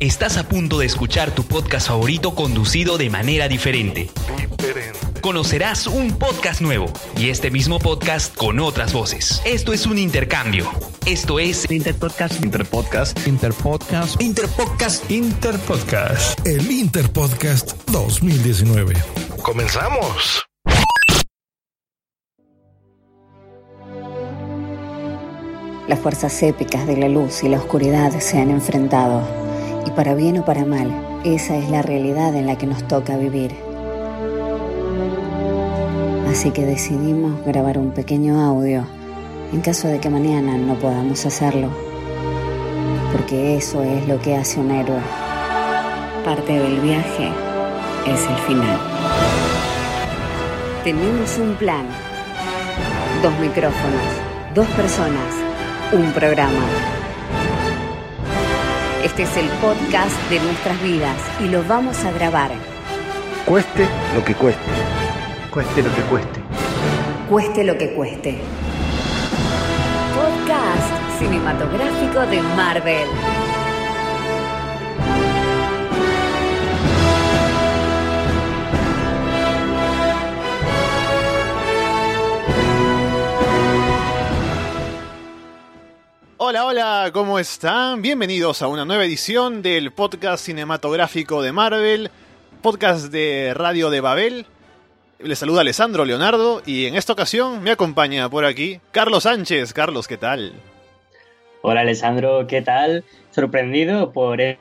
Estás a punto de escuchar tu podcast favorito conducido de manera diferente. Conocerás un podcast nuevo y este mismo podcast con otras voces. Esto es un intercambio. Esto es Interpodcast. Interpodcast. Interpodcast. Interpodcast. Interpodcast. El Interpodcast 2019. ¡Comenzamos! Las fuerzas épicas de la luz y la oscuridad se han enfrentado. Y para bien o para mal, esa es la realidad en la que nos toca vivir. Así que decidimos grabar un pequeño audio en caso de que mañana no podamos hacerlo. Porque eso es lo que hace un héroe. Parte del viaje es el final. Tenemos un plan. Dos micrófonos, dos personas, un programa. Este es el podcast de nuestras vidas y lo vamos a grabar. Cueste lo que cueste. Cueste lo que cueste. Cueste lo que cueste. Podcast cinematográfico de Marvel. Hola, hola, ¿cómo están? Bienvenidos a una nueva edición del podcast cinematográfico de Marvel, podcast de Radio de Babel. Les saluda Alessandro Leonardo y en esta ocasión me acompaña por aquí Carlos Sánchez. Carlos, ¿qué tal? Hola Alessandro, ¿qué tal? Sorprendido por el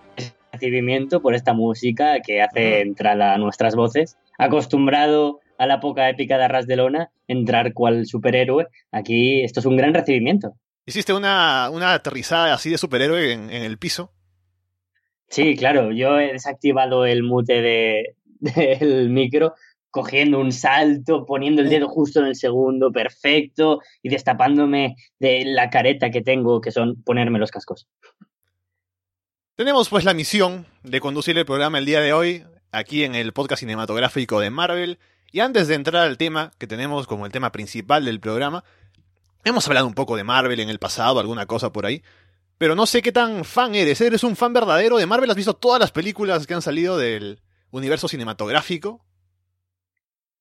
recibimiento, por esta música que hace entrar a nuestras voces. Acostumbrado a la poca épica de Arras de Lona, entrar cual superhéroe, aquí esto es un gran recibimiento. ¿Hiciste una, una aterrizada así de superhéroe en, en, el piso? Sí, claro, yo he desactivado el mute de, del micro cogiendo un salto, poniendo el dedo justo en el segundo, perfecto, y destapándome de la careta que tengo, que son ponerme los cascos. Tenemos pues la misión de conducir el programa el día de hoy, aquí en el podcast cinematográfico de Marvel, y antes de entrar al tema que tenemos como el tema principal del programa, hemos hablado un poco de Marvel en el pasado, alguna cosa por ahí, pero no sé qué tan fan eres, ¿eres un fan verdadero de Marvel? ¿Has visto todas las películas que han salido del universo cinematográfico?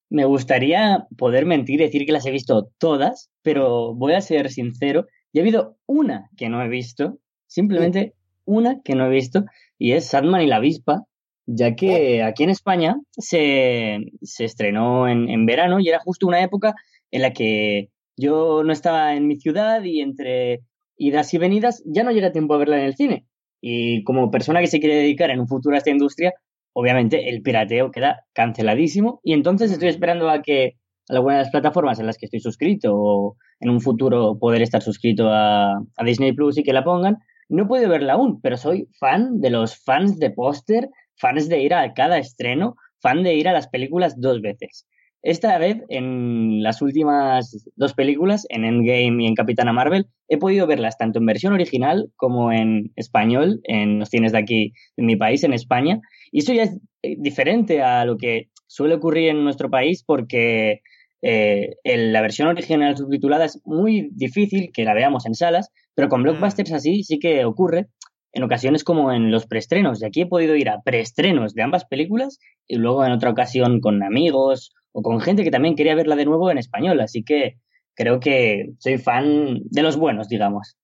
Me gustaría poder mentir y decir que las he visto todas, pero voy a ser sincero, y ha habido una que no he visto, simplemente una que no he visto, y es Sandman y la avispa, ya que aquí en España se, se estrenó en, en, verano y era justo una época en la que yo no estaba en mi ciudad y entre idas y venidas ya no llega tiempo a verla en el cine. Y como persona que se quiere dedicar en un futuro a esta industria, obviamente el pirateo queda canceladísimo y entonces estoy esperando a que alguna de las plataformas en las que estoy suscrito o en un futuro poder estar suscrito a, a Disney Plus y que la pongan. No puedo verla aún, pero soy fan de los fans de póster, fans de ir a cada estreno, fan de ir a las películas dos veces. Esta vez, en las últimas dos películas, en Endgame y en Capitana Marvel, he podido verlas tanto en versión original como en español, en los cines de aquí, en mi país, en España. Y eso ya es eh, diferente a lo que suele ocurrir en nuestro país porque eh, la versión original subtitulada es muy difícil que la veamos en salas, pero con blockbusters así sí que ocurre en ocasiones como en los preestrenos. Y aquí he podido ir a preestrenos de ambas películas y luego en otra ocasión con amigos o con gente que también quería verla de nuevo en español. Así que creo que soy fan de los buenos, digamos.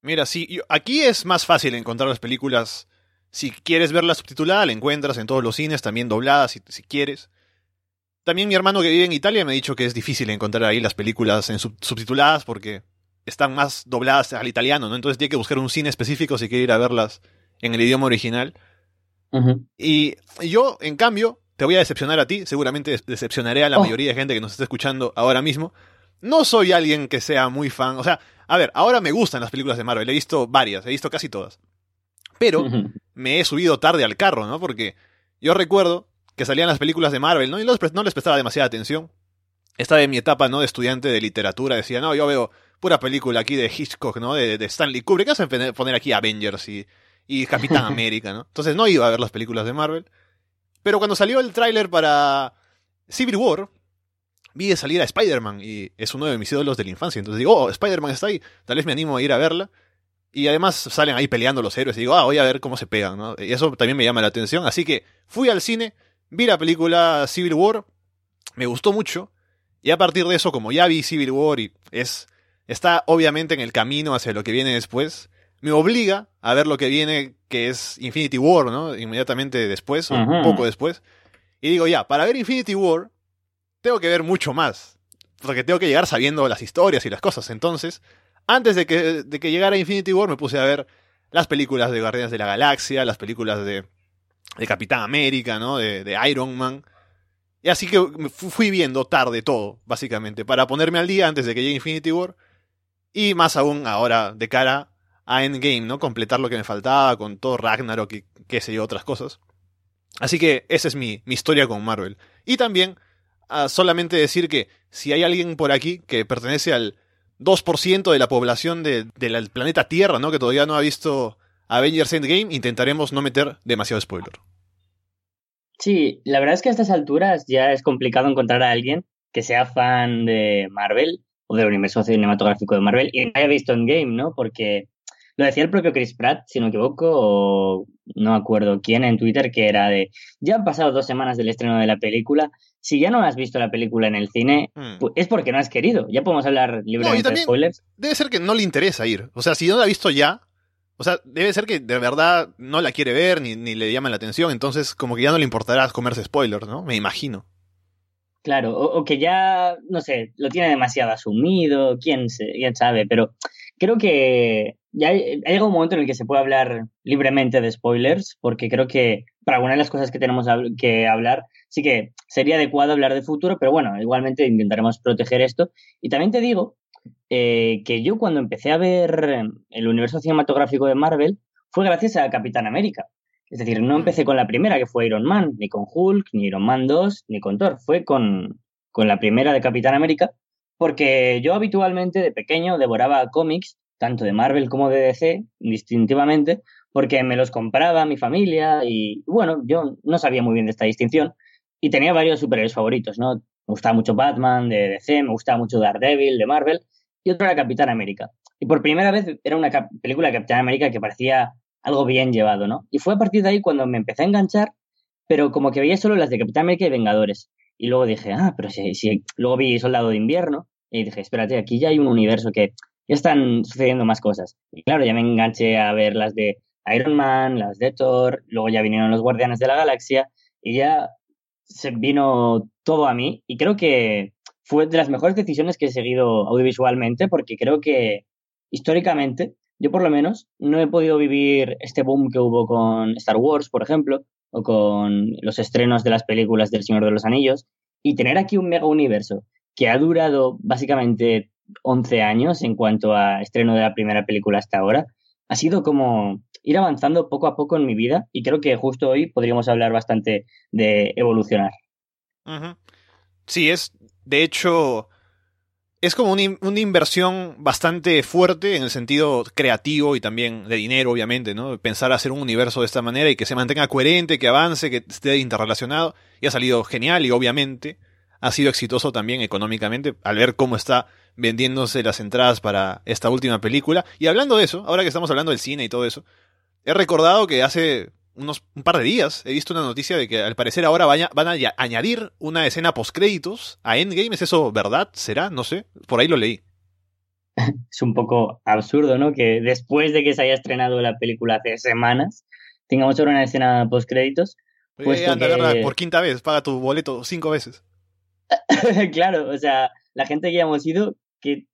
Mira, sí, aquí es más fácil encontrar las películas. Si quieres verla subtitulada, la encuentras en todos los cines, también dobladas si, si quieres. También mi hermano que vive en Italia me ha dicho que es difícil encontrar ahí las películas en subtituladas porque están más dobladas al italiano, ¿no? Entonces tiene que buscar un cine específico si quiere ir a verlas en el idioma original. Y yo, en cambio, te voy a decepcionar a ti, seguramente decepcionaré a la oh. mayoría de gente que nos está escuchando ahora mismo. No soy alguien que sea muy fan, o sea, a ver, ahora me gustan las películas de Marvel, he visto varias, he visto casi todas. Pero me he subido tarde al carro, ¿no? Porque yo recuerdo que salían las películas de Marvel, ¿no? Y no les prestaba demasiada atención. Estaba en mi etapa, ¿no? De estudiante de literatura, decía, no, yo veo pura película aquí de Hitchcock, ¿no? De, Stanley Kubrick. ¿Qué hacen poner aquí Avengers y, y Capitán América, ¿no? Entonces no iba a ver las películas de Marvel. Pero cuando salió el tráiler para Civil War, vi de salir a Spider-Man y es uno de mis ídolos de la infancia. Entonces digo, oh, Spider-Man está ahí, tal vez me animo a ir a verla. Y además salen ahí peleando los héroes y digo, ah, voy a ver cómo se pegan, ¿no? Y eso también me llama la atención. Así que fui al cine, vi la película Civil War, me gustó mucho. Y a partir de eso, como ya vi Civil War y es está obviamente en el camino hacia lo que viene después, me obliga a ver lo que viene, que es Infinity War, ¿no? Inmediatamente después, o un poco después. Y digo, ya, para ver Infinity War, tengo que ver mucho más. Porque tengo que llegar sabiendo las historias y las cosas. Entonces, antes de que, de que llegara Infinity War, me puse a ver las películas de Guardianes de la Galaxia, las películas de, de Capitán América, ¿no? De, de Iron Man. Y así que fui viendo tarde todo, básicamente, para ponerme al día antes de que llegue Infinity War y más aún ahora de cara a Endgame, ¿no? Completar lo que me faltaba con todo Ragnarok y qué sé yo, otras cosas. Así que esa es mi, historia con Marvel. Y también ah, solamente decir que si hay alguien por aquí que pertenece al 2% de la población del planeta Tierra, ¿no? Que todavía no ha visto Avengers Endgame, intentaremos no meter demasiado spoiler. Sí, la verdad es que a estas alturas ya es complicado encontrar a alguien que sea fan de Marvel del universo cinematográfico de Marvel y haya visto Endgame, ¿no? Porque lo decía el propio Chris Pratt, si no me equivoco, o no acuerdo quién en Twitter, que era de, ya han pasado dos semanas del estreno de la película, si ya no has visto la película en el cine, pues es porque no has querido. Ya podemos hablar libremente de spoilers. Debe ser que no le interesa ir. O sea, si no la ha visto ya, o sea, debe ser que de verdad no la quiere ver ni, ni le llama la atención, entonces como que ya no le importará comerse spoilers, ¿no? Me imagino. Claro, o, que ya, no sé, lo tiene demasiado asumido, quién, quién sabe, pero creo que ya hay, un momento en el que se puede hablar libremente de spoilers, porque creo que para algunas de las cosas que tenemos que hablar, sí que sería adecuado hablar de futuro, pero bueno, igualmente intentaremos proteger esto. Y también te digo eh, que yo cuando empecé a ver el universo cinematográfico de Marvel fue gracias a Capitán América. Es decir, no empecé con la primera, que fue Iron Man, ni con Hulk, ni Iron Man 2, ni con Thor. Fue con, con la primera de Capitán América, porque yo habitualmente de pequeño devoraba cómics, tanto de Marvel como de DC, distintivamente, porque me los compraba mi familia y, bueno, yo no sabía muy bien de esta distinción y tenía varios superhéroes favoritos, ¿no? Me gustaba mucho Batman de DC, me gustaba mucho Daredevil de Marvel y otro era Capitán América. Y por primera vez era una película de Capitán América que parecía algo bien llevado, ¿no? Y fue a partir de ahí cuando me empecé a enganchar, pero como que veía solo las de Capitán América y Vengadores. Y luego dije, ah, pero si, si... luego vi Soldado de Invierno y dije, espérate, aquí ya hay un universo que ya están sucediendo más cosas. Y claro, ya me enganché a ver las de Iron Man, las de Thor, luego ya vinieron los Guardianes de la Galaxia y ya se vino todo a mí y creo que fue de las mejores decisiones que he seguido audiovisualmente porque creo que históricamente yo por lo menos no he podido vivir este boom que hubo con Star Wars, por ejemplo, o con los estrenos de las películas del Señor de los Anillos, y tener aquí un mega universo que ha durado básicamente 11 años en cuanto a estreno de la primera película hasta ahora, ha sido como ir avanzando poco a poco en mi vida y creo que justo hoy podríamos hablar bastante de evolucionar. Sí, es, de hecho, es como una, una inversión bastante fuerte en el sentido creativo y también de dinero, obviamente, ¿no? Pensar hacer un universo de esta manera y que se mantenga coherente, que avance, que esté interrelacionado. Y ha salido genial y obviamente ha sido exitoso también económicamente al ver cómo está vendiéndose las entradas para esta última película. Y hablando de eso, ahora que estamos hablando del cine y todo eso, he recordado que hace unos un par de días he visto una noticia de que al parecer ahora vaya- van a ya- añadir una escena postcréditos a Endgame. ¿Es eso verdad? ¿Será? No sé. Por ahí lo leí. Es un poco absurdo, ¿no? Que después de que se haya estrenado la película hace semanas, tengamos ahora una escena post créditos. Puesto anda, que- por quinta vez, paga tu boleto cinco veces. claro, o sea, la gente que ya hemos ido, que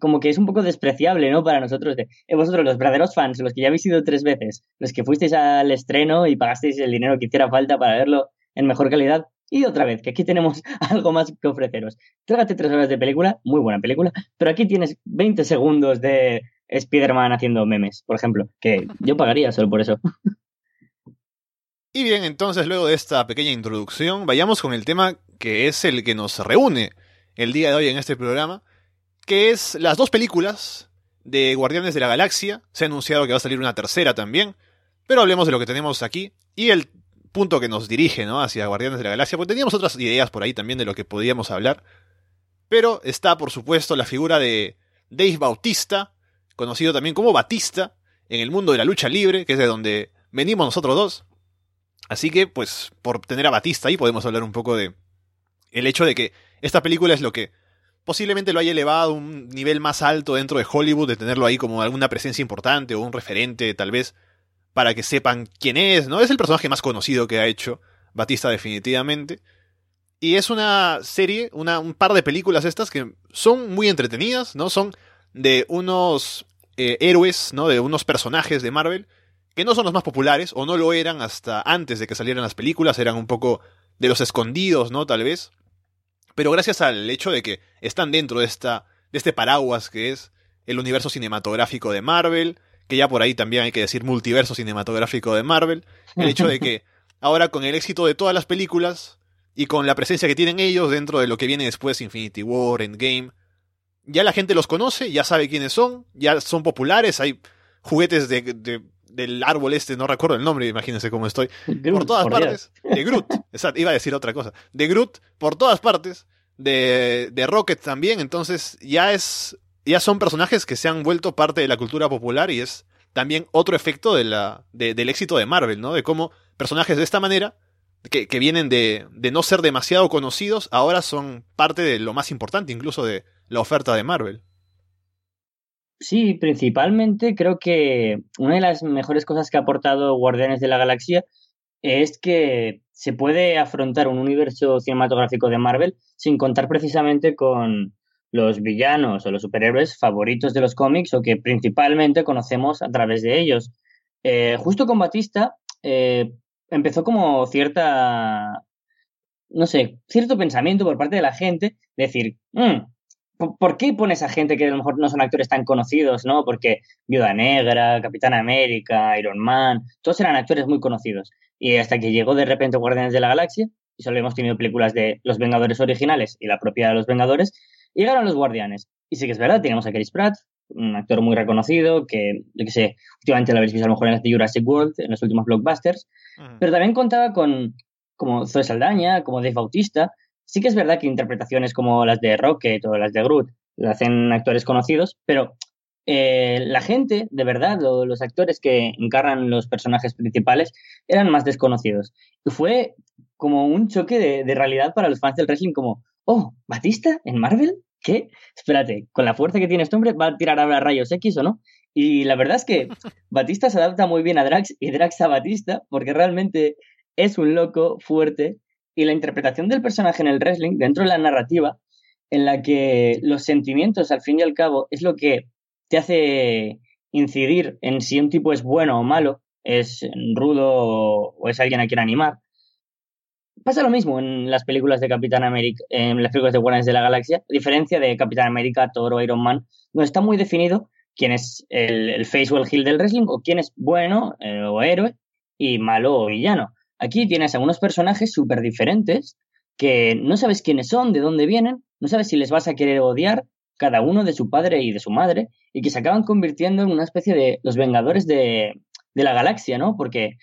como que es un poco despreciable, ¿no? Para nosotros. de, eh, vosotros, los verdaderos fans, los que ya habéis ido tres veces, los que fuisteis al estreno y pagasteis el dinero que hiciera falta para verlo en mejor calidad. Y otra vez, que aquí tenemos algo más que ofreceros. Trágate tres horas de película, muy buena película, pero aquí tienes 20 segundos de Spider-Man haciendo memes, por ejemplo, que yo pagaría solo por eso. Y bien, entonces luego de esta pequeña introducción, vayamos con el tema que es el que nos reúne el día de hoy en este programa, que es las dos películas de Guardianes de la Galaxia. Se ha anunciado que va a salir una tercera también, pero hablemos de lo que tenemos aquí y el punto que nos dirige ¿no? hacia Guardianes de la Galaxia, porque teníamos otras ideas por ahí también de lo que podíamos hablar. Pero está, por supuesto, la figura de Dave Bautista, conocido también como Batista, en el mundo de la lucha libre, que es de donde venimos nosotros dos. Así que, pues, por tener a Batista ahí, podemos hablar un poco de el hecho de que esta película es lo que posiblemente lo haya elevado a un nivel más alto dentro de Hollywood, de tenerlo ahí como alguna presencia importante o un referente, tal vez, para que sepan quién es, ¿no? Es el personaje más conocido que ha hecho Batista definitivamente. Y es una serie, una, un par de películas estas que son muy entretenidas, ¿no? Son de unos eh, héroes, ¿no? De unos personajes de Marvel que no son los más populares, o no lo eran hasta antes de que salieran las películas, eran un poco de los escondidos, ¿no? Tal vez. Pero gracias al hecho de que están dentro de, esta, de este paraguas que es el universo cinematográfico de Marvel, que ya por ahí también hay que decir multiverso cinematográfico de Marvel, el hecho de que ahora con el éxito de todas las películas y con la presencia que tienen ellos dentro de lo que viene después, Infinity War, Endgame, ya la gente los conoce, ya sabe quiénes son, ya son populares, hay juguetes de, de- del árbol este, no recuerdo el nombre, imagínense cómo estoy, por todas por partes, de Groot, exacto, iba a decir otra cosa, de Groot por todas partes, de, de Rocket también, entonces ya es, ya son personajes que se han vuelto parte de la cultura popular y es también otro efecto de la, de- del éxito de Marvel, ¿no? De cómo personajes de esta manera, que, que vienen de, de no ser demasiado conocidos, ahora son parte de lo más importante incluso de la oferta de Marvel. Sí, principalmente creo que una de las mejores cosas que ha aportado Guardianes de la Galaxia es que se puede afrontar un universo cinematográfico de Marvel sin contar precisamente con los villanos o los superhéroes favoritos de los cómics o que principalmente conocemos a través de ellos. Eh, justo con Batista eh, empezó como cierta, no sé, cierto pensamiento por parte de la gente, de decir, "Mm, ¿por- ¿por qué pones a gente que a lo mejor no son actores tan conocidos, no? Porque Viuda Negra, Capitán América, Iron Man, todos eran actores muy conocidos. Y hasta que llegó de repente Guardianes de la Galaxia, y solo hemos tenido películas de Los Vengadores originales y la propia de Los Vengadores, llegaron los Guardianes. Y sí que es verdad, teníamos a Chris Pratt, un actor muy reconocido, que, yo que sé, últimamente lo habéis visto a lo mejor en las de Jurassic World, en los últimos blockbusters, pero también contaba con como Zoe Saldaña, como Dave Bautista. Sí que es verdad que interpretaciones como las de Rocket o las de Groot lo hacen actores conocidos, pero eh, la gente, de verdad, o los actores que encarnan los personajes principales eran más desconocidos. Y fue como un choque de, de realidad para los fans del wrestling, como, oh, ¿Batista en Marvel? ¿Qué? Espérate, con la fuerza que tiene este hombre, ¿va a tirar ahora rayos X o no? Y la verdad es que Batista se adapta muy bien a Drax y Drax a Batista, porque realmente es un loco fuerte y la interpretación del personaje en el wrestling, dentro de la narrativa, en la que los sentimientos, al fin y al cabo, es lo que te hace incidir en si un tipo es bueno o malo, es rudo o es alguien a quien animar. Pasa lo mismo en las películas de Capitán América, en las películas de Guardianes de la Galaxia, a diferencia de Capitán América, Thor o Iron Man, donde está muy definido quién es el, el face o el heel del wrestling o quién es bueno eh, o héroe y malo o villano. Aquí tienes a unos personajes súper diferentes que no sabes quiénes son, de dónde vienen, no sabes si les vas a querer odiar, cada uno de su padre y de su madre, y que se acaban convirtiendo en una especie de los vengadores de, la galaxia, ¿no? Porque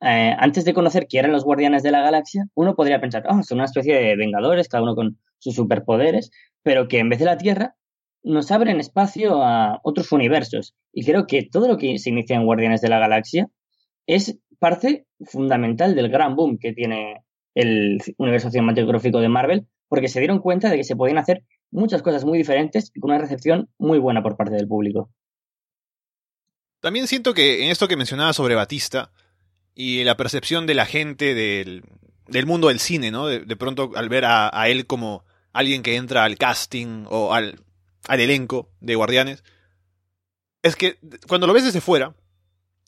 eh, antes de conocer quién eran los guardianes de la galaxia, uno podría pensar, oh, son una especie de vengadores, cada uno con sus superpoderes, pero que en vez de la Tierra nos abren espacio a otros universos. Y creo que todo lo que se inicia en Guardianes de la Galaxia es parte fundamental del gran boom que tiene el universo cinematográfico de Marvel, porque se dieron cuenta de que se podían hacer muchas cosas muy diferentes y con una recepción muy buena por parte del público. También siento que en esto que mencionaba sobre Batista y la percepción de la gente del, mundo del cine, ¿no? De, pronto al ver a, a, él como alguien que entra al casting o al, al elenco de Guardianes, es que cuando lo ves desde fuera,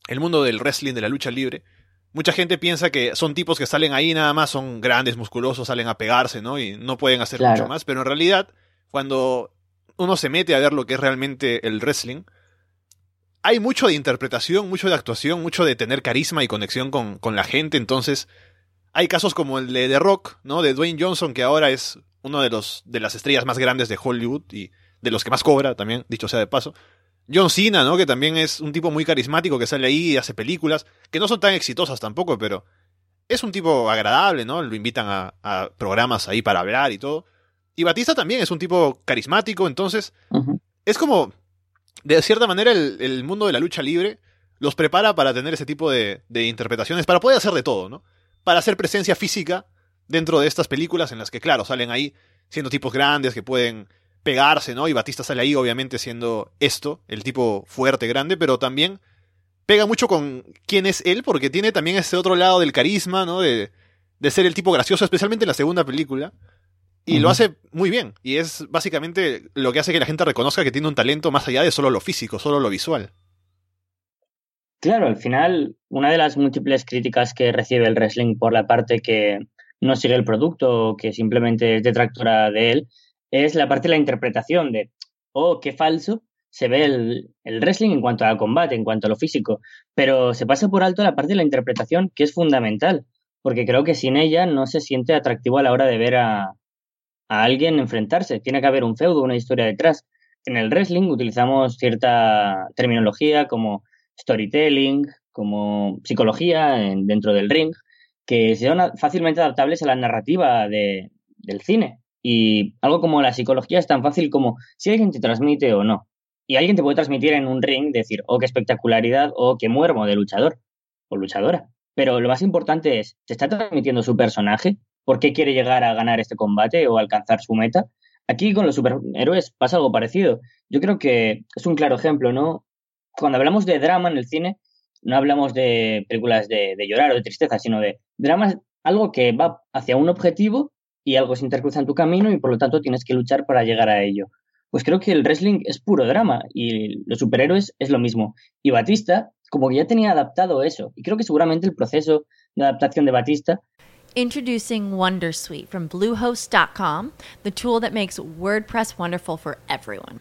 el mundo del wrestling, de la lucha libre, mucha gente piensa que son tipos que salen ahí nada más, son grandes, musculosos, salen a pegarse, ¿no? Y no pueden hacer mucho más, pero en realidad, cuando uno se mete a ver lo que es realmente el wrestling, hay mucho de interpretación, mucho de actuación, mucho de tener carisma y conexión con, con la gente. Entonces, hay casos como el de The Rock, ¿no? De Dwayne Johnson, que ahora es uno de los de las estrellas más grandes de Hollywood y de los que más cobra también, dicho sea de paso. John Cena, ¿no? Que también es un tipo muy carismático que sale ahí y hace películas, que no son tan exitosas tampoco, pero es un tipo agradable, ¿no? Lo invitan a, a programas ahí para hablar y todo. Y Batista también es un tipo carismático, entonces es como de cierta manera, el, mundo de la lucha libre los prepara para tener ese tipo de, interpretaciones, para poder hacer de todo, ¿no? Para hacer presencia física dentro de estas películas en las que, claro, salen ahí siendo tipos grandes que pueden pegarse, ¿no? Y Batista sale ahí, obviamente, siendo esto, el tipo fuerte, grande, pero también pega mucho con quién es él, porque tiene también ese otro lado del carisma, ¿no? De, de ser el tipo gracioso, especialmente en la segunda película. Y lo hace muy bien. Y es básicamente lo que hace que la gente reconozca que tiene un talento más allá de solo lo físico, solo lo visual. Claro, al final, una de las múltiples críticas que recibe el wrestling por la parte que no sigue el producto o que simplemente es detractora de él, es la parte de la interpretación de, oh, qué falso se ve el, el wrestling en cuanto al combate, en cuanto a lo físico. Pero se pasa por alto la parte de la interpretación que es fundamental, porque creo que sin ella no se siente atractivo a la hora de ver a, a alguien enfrentarse. Tiene que haber un feudo, una historia detrás. En el wrestling utilizamos cierta terminología como storytelling, como psicología dentro del ring, que son fácilmente adaptables a la narrativa de, del cine. Y algo como la psicología es tan fácil como si alguien te transmite o no. Y alguien te puede transmitir en un ring, decir, oh, qué espectacularidad, o qué muermo de luchador o luchadora. Pero lo más importante es, ¿te está transmitiendo su personaje? por qué quiere llegar a ganar este combate o alcanzar su meta. Aquí con los superhéroes pasa algo parecido. Yo creo que es un claro ejemplo, ¿no? Cuando hablamos de drama en el cine, no hablamos de películas de, llorar o de tristeza, sino de drama, algo que va hacia un objetivo y algo se intercruza en tu camino y por lo tanto tienes que luchar para llegar a ello. Pues creo que el wrestling es puro drama y los superhéroes es lo mismo. Y Batista, como que ya tenía adaptado eso. Y creo que seguramente el proceso de adaptación de Batista Introducing Wondersuite from Bluehost.com, the tool that makes WordPress wonderful for everyone.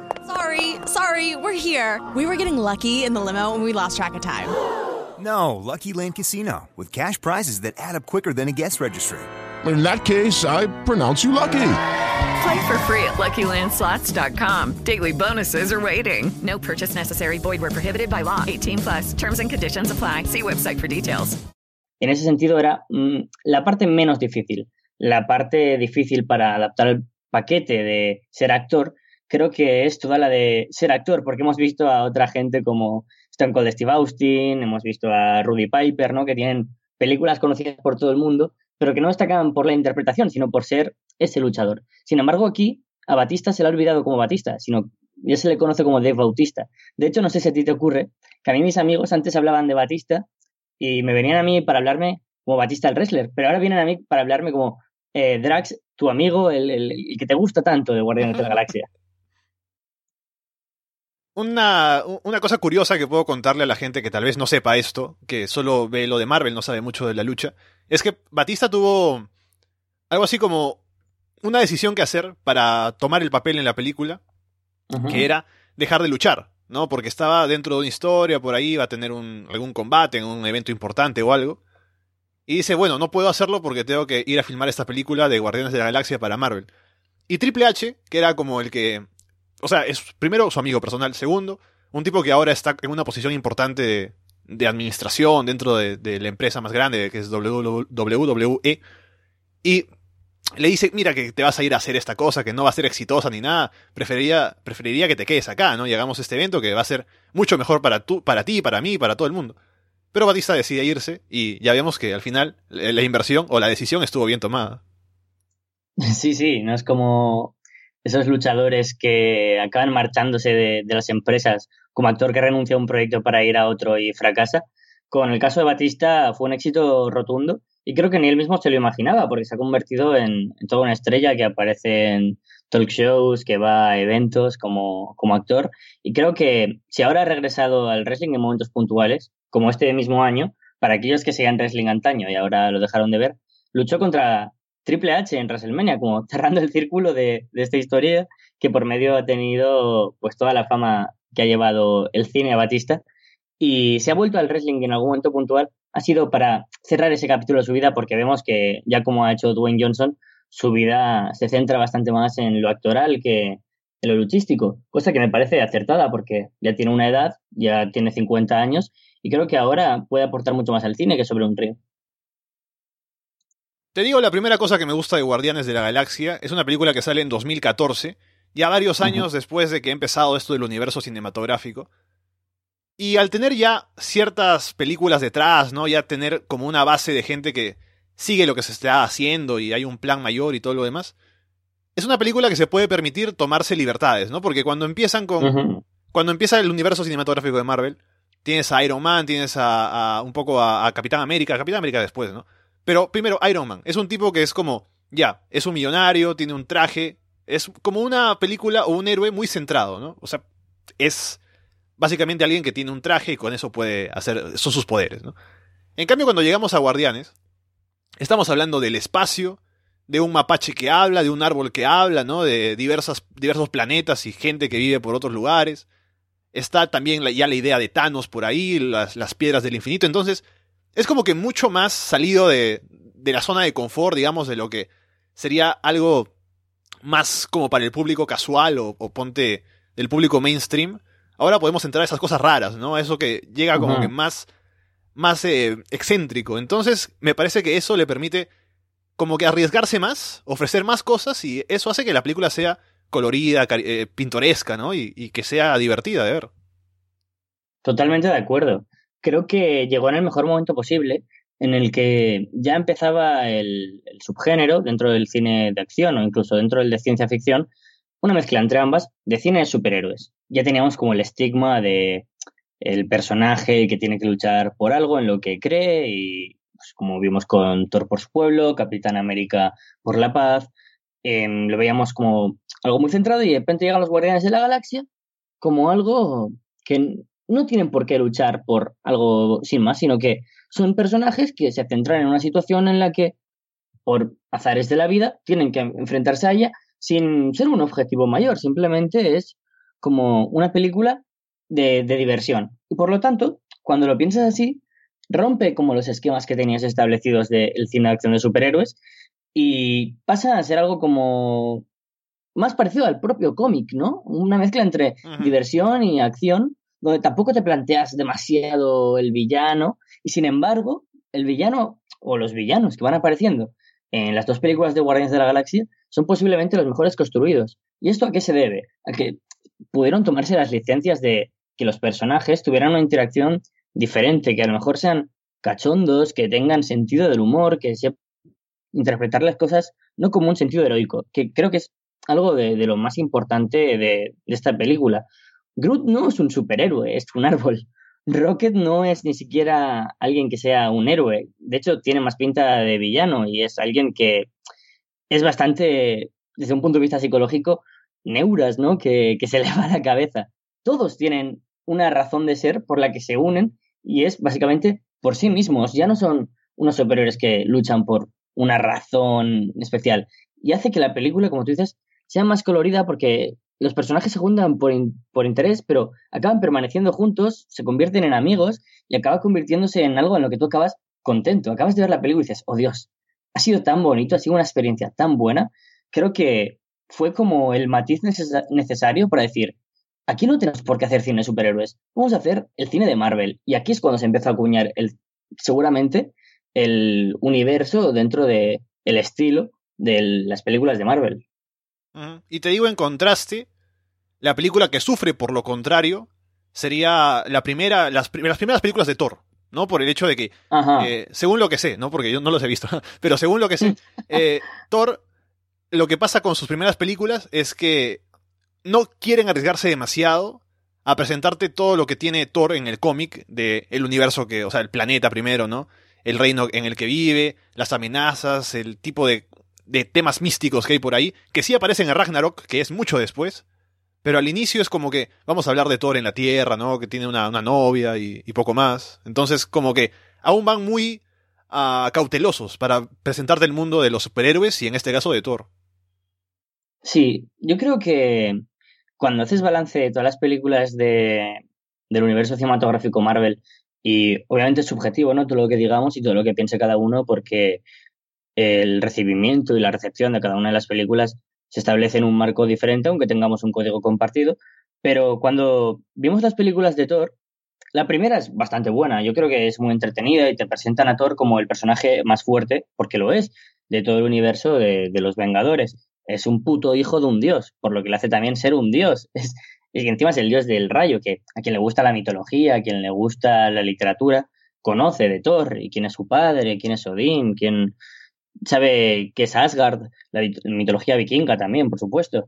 Sorry, sorry, we're here. We were getting lucky in the limo and we lost track of time. No, Lucky Land Casino, with cash prizes that add up quicker than a guest registry. In that case, I pronounce you lucky. Play for free at LuckyLandSlots.com. Daily bonuses are waiting. No purchase necessary. Void were prohibited by law. 18 plus. Terms and conditions apply. See website for details. En ese sentido era mm, la parte menos difícil. La parte difícil para adaptar el paquete de ser actor, creo que es toda la de ser actor, porque hemos visto a otra gente como Stone Cold Steve Austin, hemos visto a Rudy Piper, ¿no? Que tienen películas conocidas por todo el mundo, pero que no destacan por la interpretación, sino por ser ese luchador. Sin embargo, aquí a Batista se le ha olvidado como Batista, sino ya se le conoce como Dave Bautista. De hecho, no sé si a ti te ocurre, que a mí mis amigos antes hablaban de Batista y me venían a mí para hablarme como Batista el wrestler, pero ahora vienen a mí para hablarme como eh, Drax, tu amigo, el, el, el, que te gusta tanto de Guardianes de la Galaxia. Una, una cosa curiosa que puedo contarle a la gente que tal vez no sepa esto, que solo ve lo de Marvel, no sabe mucho de la lucha, es que Batista tuvo algo así como una decisión que hacer para tomar el papel en la película, uh -huh. que era dejar de luchar, ¿no? Porque estaba dentro de una historia, por ahí iba a tener un, algún combate en un evento importante o algo. Y dice, bueno, no puedo hacerlo porque tengo que ir a filmar esta película de Guardianes de la Galaxia para Marvel. Y Triple H, que era como el que... O sea, es primero su amigo personal, segundo, un tipo que ahora está en una posición importante de, administración dentro de, la empresa más grande, que es WWE. Y le dice, mira que te vas a ir a hacer esta cosa, que no va a ser exitosa ni nada, preferiría, preferiría que te quedes acá, ¿no? Y hagamos este evento que va a ser mucho mejor para, tú, para ti, para mí, para todo el mundo. Pero Batista decide irse y ya vemos que al final la inversión o la decisión estuvo bien tomada. Sí, sí, no es como esos luchadores que acaban marchándose de, las empresas como actor que renuncia a un proyecto para ir a otro y fracasa. Con el caso de Batista fue un éxito rotundo y creo que ni él mismo se lo imaginaba porque se ha convertido en, en toda una estrella que aparece en talk shows, que va a eventos como, como actor y creo que si ahora ha regresado al wrestling en momentos puntuales, como este mismo año, para aquellos que seguían wrestling antaño y ahora lo dejaron de ver, luchó contra Triple H en WrestleMania, como cerrando el círculo de, de, esta historia que por medio ha tenido pues toda la fama que ha llevado el cine a Batista y se ha vuelto al wrestling en algún momento puntual ha sido para cerrar ese capítulo de su vida porque vemos que ya como ha hecho Dwayne Johnson su vida se centra bastante más en lo actoral que en lo luchístico, cosa que me parece acertada porque ya tiene una edad, ya tiene 50 años y creo que ahora puede aportar mucho más al cine que sobre un río. Te digo, la primera cosa que me gusta de Guardianes de la Galaxia es una película que sale en 2014, ya varios años uh -huh. después de que ha empezado esto del universo cinematográfico. Y al tener ya ciertas películas detrás, ¿no? Ya tener como una base de gente que sigue lo que se está haciendo y hay un plan mayor y todo lo demás. Es una película que se puede permitir tomarse libertades, ¿no? Porque cuando empiezan con. Uh -huh. Cuando empieza el universo cinematográfico de Marvel, tienes a Iron Man, tienes a, a un poco a, a, Capitán América, Capitán América después, ¿no? Pero primero, Iron Man. Es un tipo que es como, ya, es un millonario, tiene un traje. Es como una película o un héroe muy centrado, ¿no? O sea, es básicamente alguien que tiene un traje y con eso puede hacer. Son sus poderes, ¿no? En cambio, cuando llegamos a Guardianes, estamos hablando del espacio, de un mapache que habla, de un árbol que habla, ¿no? De diversas, diversos planetas y gente que vive por otros lugares. Está también ya la idea de Thanos por ahí, las, las piedras del infinito. Entonces, es como que mucho más salido de, de, la zona de confort, digamos, de lo que sería algo más como para el público casual o, o ponte del público mainstream. Ahora podemos entrar a esas cosas raras, ¿no? Eso que llega como uh -huh. que más, más eh, excéntrico. Entonces, me parece que eso le permite como que arriesgarse más, ofrecer más cosas y eso hace que la película sea colorida, eh, pintoresca, ¿no? Y, y que sea divertida de ver. Totalmente de acuerdo creo que llegó en el mejor momento posible, en el que ya empezaba el, subgénero dentro del cine de acción o incluso dentro del de ciencia ficción, una mezcla entre ambas de cine de superhéroes. Ya teníamos como el estigma de el personaje que tiene que luchar por algo en lo que cree y pues, como vimos con Thor por su pueblo, Capitán América por la paz, eh, lo veíamos como algo muy centrado y de repente llegan los Guardianes de la Galaxia como algo que no tienen por qué luchar por algo sin más, sino que son personajes que se centran en una situación en la que, por azares de la vida, tienen que enfrentarse a ella sin ser un objetivo mayor, simplemente es como una película de, de diversión. Y por lo tanto, cuando lo piensas así, rompe como los esquemas que tenías establecidos del cine de acción de superhéroes y pasa a ser algo como más parecido al propio cómic, ¿no? Una mezcla entre diversión y acción, donde tampoco te planteas demasiado el villano, y sin embargo, el villano o los villanos que van apareciendo en las dos películas de Guardianes de la Galaxia son posiblemente los mejores construidos. ¿Y esto a qué se debe? A que pudieron tomarse las licencias de que los personajes tuvieran una interacción diferente, que a lo mejor sean cachondos, que tengan sentido del humor, que sepan interpretar las cosas no como un sentido heroico, que creo que es algo de, lo más importante de, de, esta película. Groot no es un superhéroe, es un árbol. Rocket no es ni siquiera alguien que sea un héroe. De hecho, tiene más pinta de villano y es alguien que es bastante, desde un punto de vista psicológico, neuras, ¿no? Que, que se le va la cabeza. Todos tienen una razón de ser por la que se unen y es básicamente por sí mismos. Ya no son unos superiores que luchan por una razón especial. Y hace que la película, como tú dices, sea más colorida porque los personajes se juntan por, por interés, pero acaban permaneciendo juntos, se convierten en amigos y acaba convirtiéndose en algo en lo que tú acabas contento. Acabas de ver la película y dices, oh Dios, ha sido tan bonito, ha sido una experiencia tan buena. Creo que fue como el matiz necesario para decir, aquí no tenemos por qué hacer cine de superhéroes, vamos a hacer el cine de Marvel. Y aquí es cuando se empieza a acuñar el, seguramente el universo dentro de el estilo de las películas de Marvel. Y te digo en contraste, la película que sufre por lo contrario sería la primera, las, primeras películas de Thor, ¿no? Por el hecho de que, eh, según lo que sé, ¿no? Porque yo no los he visto, pero según lo que sé, eh, Thor, lo que pasa con sus primeras películas es que no quieren arriesgarse demasiado a presentarte todo lo que tiene Thor en el cómic del el universo que, o sea, el planeta primero, ¿no? El reino en el que vive, las amenazas, el tipo de, de temas místicos que hay por ahí, que sí aparecen en Ragnarok, que es mucho después, pero al inicio es como que vamos a hablar de Thor en la Tierra, ¿no? Que tiene una, novia y, poco más. Entonces, como que aún van muy uh, cautelosos para presentarte el mundo de los superhéroes y en este caso de Thor. Sí, yo creo que cuando haces balance de todas las películas de, del universo cinematográfico Marvel, y obviamente es subjetivo, ¿no? Todo lo que digamos y todo lo que piense cada uno, porque el recibimiento y la recepción de cada una de las películas se establece en un marco diferente, aunque tengamos un código compartido. Pero cuando vimos las películas de Thor, la primera es bastante buena. Yo creo que es muy entretenida y te presentan a Thor como el personaje más fuerte, porque lo es, de todo el universo de, los Vengadores es un puto hijo de un dios, por lo que le hace también ser un dios. Es, y encima es el dios del rayo, que a quien le gusta la mitología, a quien le gusta la literatura, conoce de Thor, y quién es su padre, quién es Odín, quién sabe qué es Asgard, la mitología vikinga también, por supuesto.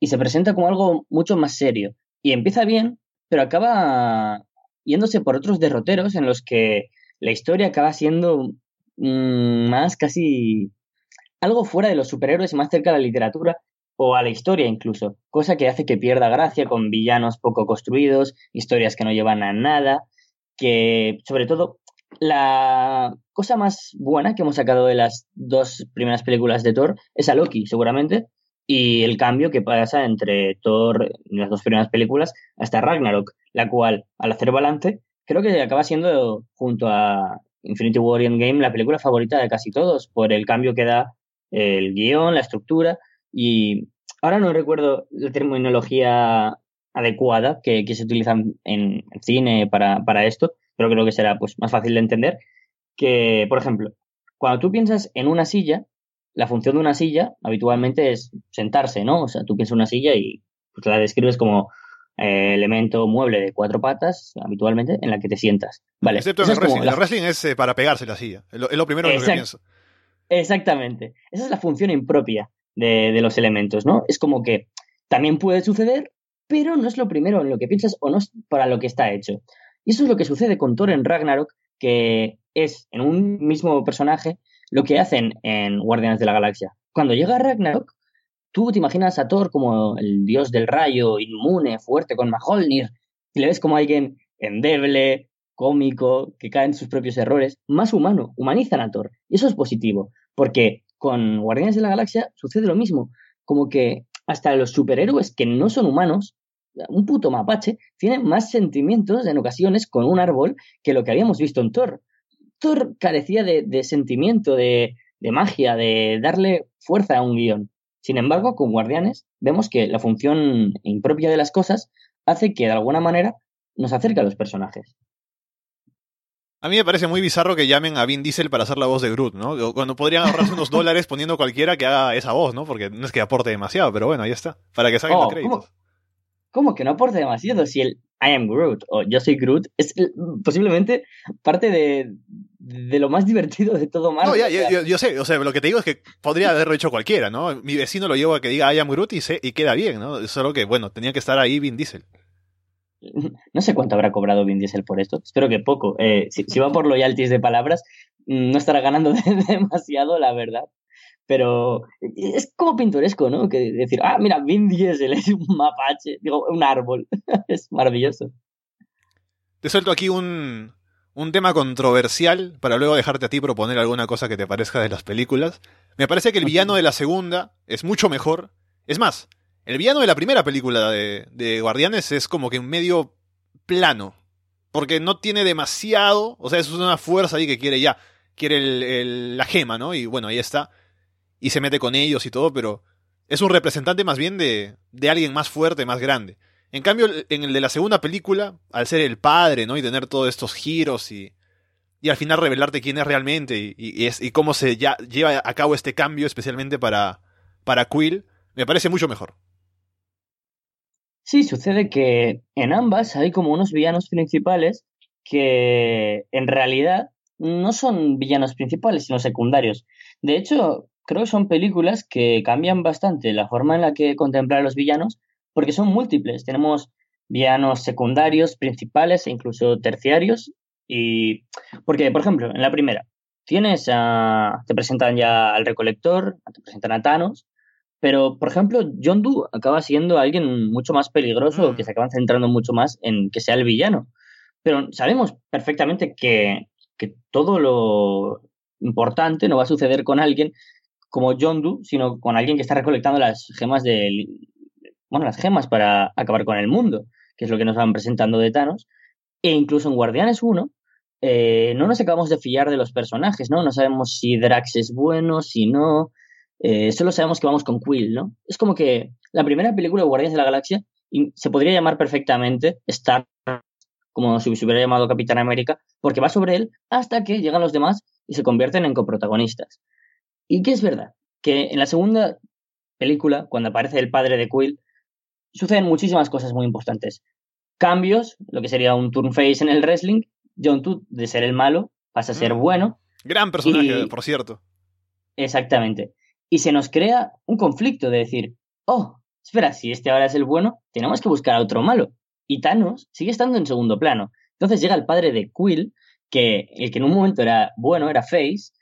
Y se presenta como algo mucho más serio. Y empieza bien, pero acaba yéndose por otros derroteros en los que la historia acaba siendo mm, más casi algo fuera de los superhéroes más cerca de la literatura o a la historia incluso, cosa que hace que pierda gracia con villanos poco construidos, historias que no llevan a nada, que sobre todo la cosa más buena que hemos sacado de las dos primeras películas de Thor es a Loki, seguramente, y el cambio que pasa entre Thor en las dos primeras películas hasta Ragnarok, la cual, al hacer balance, creo que acaba siendo, junto a Infinity War y Endgame, la película favorita de casi todos, por el cambio que da el guion, la estructura y ahora no recuerdo la terminología adecuada que, se utiliza en, cine para, para, esto, pero creo que será pues, más fácil de entender que, por ejemplo, cuando tú piensas en una silla, la función de una silla habitualmente es sentarse, ¿no? O sea, tú piensas en una silla y pues, la describes como eh, elemento mueble de cuatro patas, habitualmente, en la que te sientas. Vale. Excepto en el wrestling. El wrestling es eh, para pegarse la silla. Es lo, primero que pienso. Exactamente. Esa es la función impropia de, los elementos, ¿no? Es como que también puede suceder, pero no es lo primero en lo que piensas o no es para lo que está hecho. Y eso es lo que sucede con Thor en Ragnarok, que es en un mismo personaje lo que hacen en Guardianes de la Galaxia. Cuando llega Ragnarok, tú te imaginas a Thor como el dios del rayo, inmune, fuerte con Mjolnir, y le ves como alguien endeble, cómico, que cae en sus propios errores, más humano, humanizan a Thor. Y eso es positivo, porque con Guardianes de la Galaxia sucede lo mismo, como que hasta los superhéroes que no son humanos, un puto mapache, tienen más sentimientos en ocasiones con un árbol que lo que habíamos visto en Thor. Thor carecía de, sentimiento, de, de magia, de darle fuerza a un guion. Sin embargo, con Guardianes vemos que la función impropia de las cosas hace que de alguna manera nos acerque a los personajes. A mí me parece muy bizarro que llamen a Vin Diesel para hacer la voz de Groot, ¿no? Cuando podrían ahorrarse unos dólares poniendo cualquiera que haga esa voz, ¿no? Porque no es que aporte demasiado, pero bueno, ahí está. Para que salgan Oh, los créditos. ¿cómo? ¿Cómo que no aporta demasiado? Si el I am Groot o yo soy Groot es el- posiblemente parte de, de lo más divertido de todo Marvel. No, ya, O sea, yo, yo- yo sé, o sea, lo que te digo es que podría haberlo hecho cualquiera, ¿no? Mi vecino lo llevo a que diga I am Groot y, se, y queda bien, ¿no? Solo que, bueno, tenía que estar ahí Vin Diesel. No sé cuánto habrá cobrado Vin Diesel por esto. Espero que poco. Eh, si, si va por loyalties de palabras, mm, no estará ganando demasiado, la verdad. Pero es como pintoresco, ¿no? Que decir, ah, mira, Vin Diesel es un mapache, digo, un árbol. es maravilloso. Te suelto aquí un, un tema controversial para luego dejarte a ti proponer alguna cosa que te parezca de las películas. Me parece que el villano de la segunda es mucho mejor. Es más, el villano de la primera película de, de Guardianes es como que medio plano. Porque no tiene demasiado. O sea, es una fuerza ahí que quiere ya. Quiere el- el- la gema, ¿no? Y bueno, ahí está. Y se mete con ellos y todo, pero es un representante más bien de, de alguien más fuerte, más grande. En cambio, en el de la segunda película, al ser el padre, ¿no? Y tener todos estos giros y, y al final revelarte quién es realmente y, es, y cómo se ya, lleva a cabo este cambio, especialmente para, para Quill, me parece mucho mejor. Sí, sucede que en ambas hay como unos villanos principales que en realidad no son villanos principales, sino secundarios. De hecho, creo que son películas que cambian bastante la forma en la que contemplar a los villanos, porque son múltiples. Tenemos villanos secundarios, principales e incluso terciarios. Y porque, por ejemplo, en la primera, tienes a, te presentan ya al recolector, te presentan a Thanos, pero, por ejemplo, John Doe acaba siendo alguien mucho más peligroso, que se acaban centrando mucho más en que sea el villano. Pero sabemos perfectamente que, que todo lo importante no va a suceder con alguien como Doe, sino con alguien que está recolectando las gemas de bueno, las gemas para acabar con el mundo, que es lo que nos van presentando de Thanos. E incluso en Guardianes 1 eh, no nos acabamos de fiar de los personajes, ¿no? No sabemos si Drax es bueno, si no. Eh, solo sabemos que vamos con Quill, ¿no? Es como que la primera película de Guardianes de la Galaxia se podría llamar perfectamente Star, como si se hubiera llamado Capitán América, porque va sobre él hasta que llegan los demás y se convierten en coprotagonistas. Y que es verdad, que en la segunda película, cuando aparece el padre de Quill, suceden muchísimas cosas muy importantes. Cambios, lo que sería un turn face en el wrestling, John Doe de ser el malo pasa a ser bueno. Gran personaje, Y- por cierto. Exactamente. Y se nos crea un conflicto de decir, oh, espera, si este ahora es el bueno, tenemos que buscar a otro malo. Y Thanos sigue estando en segundo plano. Entonces llega el padre de Quill, que el que en un momento era bueno, era Face,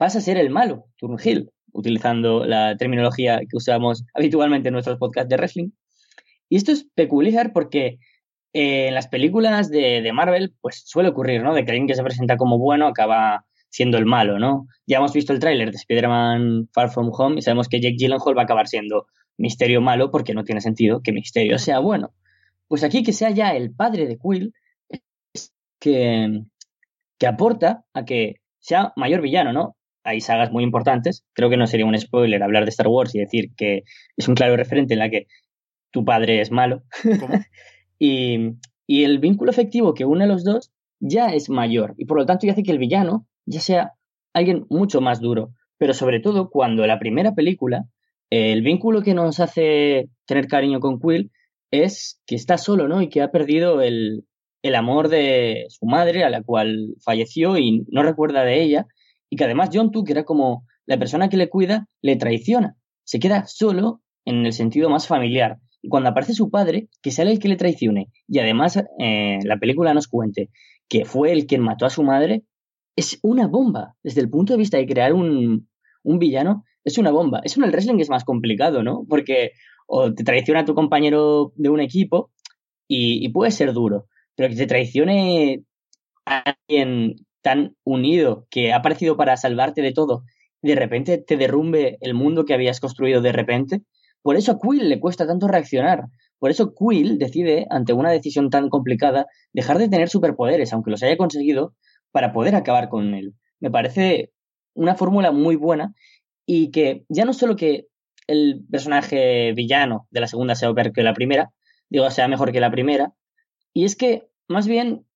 pasa a ser el malo, Turnhill, utilizando la terminología que usamos habitualmente en nuestros podcasts de wrestling. Y esto es peculiar porque eh, en las películas de, de Marvel, pues suele ocurrir, ¿no? De que alguien que se presenta como bueno acaba siendo el malo, ¿no? Ya hemos visto el tráiler de Spider-Man Far From Home y sabemos que Jake Gyllenhaal va a acabar siendo Misterio malo porque no tiene sentido que Misterio sea bueno. Pues aquí que sea ya el padre de Quill es que, que aporta a que sea mayor villano, ¿no? Hay sagas muy importantes, creo que no sería un spoiler hablar de Star Wars y decir que es un claro referente en la que tu padre es malo. y, y el vínculo afectivo que une a los dos ya es mayor y por lo tanto ya hace que el villano ya sea alguien mucho más duro. Pero sobre todo cuando la primera película, el vínculo que nos hace tener cariño con Quill es que está solo, ¿no? Y que ha perdido el, el amor de su madre, a la cual falleció y no recuerda de ella. Y que además John Tu, que era como la persona que le cuida, le traiciona. Se queda solo en el sentido más familiar. Y cuando aparece su padre, que sale el que le traicione, y además eh, la película nos cuente que fue el quien mató a su madre, es una bomba. Desde el punto de vista de crear un, un villano, es una bomba. Eso en el wrestling es más complicado, ¿no? Porque o te traiciona tu compañero de un equipo y, y puede ser duro, pero que te traicione a alguien tan unido que ha aparecido para salvarte de todo, de repente te derrumbe el mundo que habías construido de repente. Por eso a Quill le cuesta tanto reaccionar. Por eso Quill decide, ante una decisión tan complicada, dejar de tener superpoderes, aunque los haya conseguido, para poder acabar con él. Me parece una fórmula muy buena y que ya no solo que el personaje villano de la segunda sea peor que la primera, digo, sea mejor que la primera. Y es que, más bien,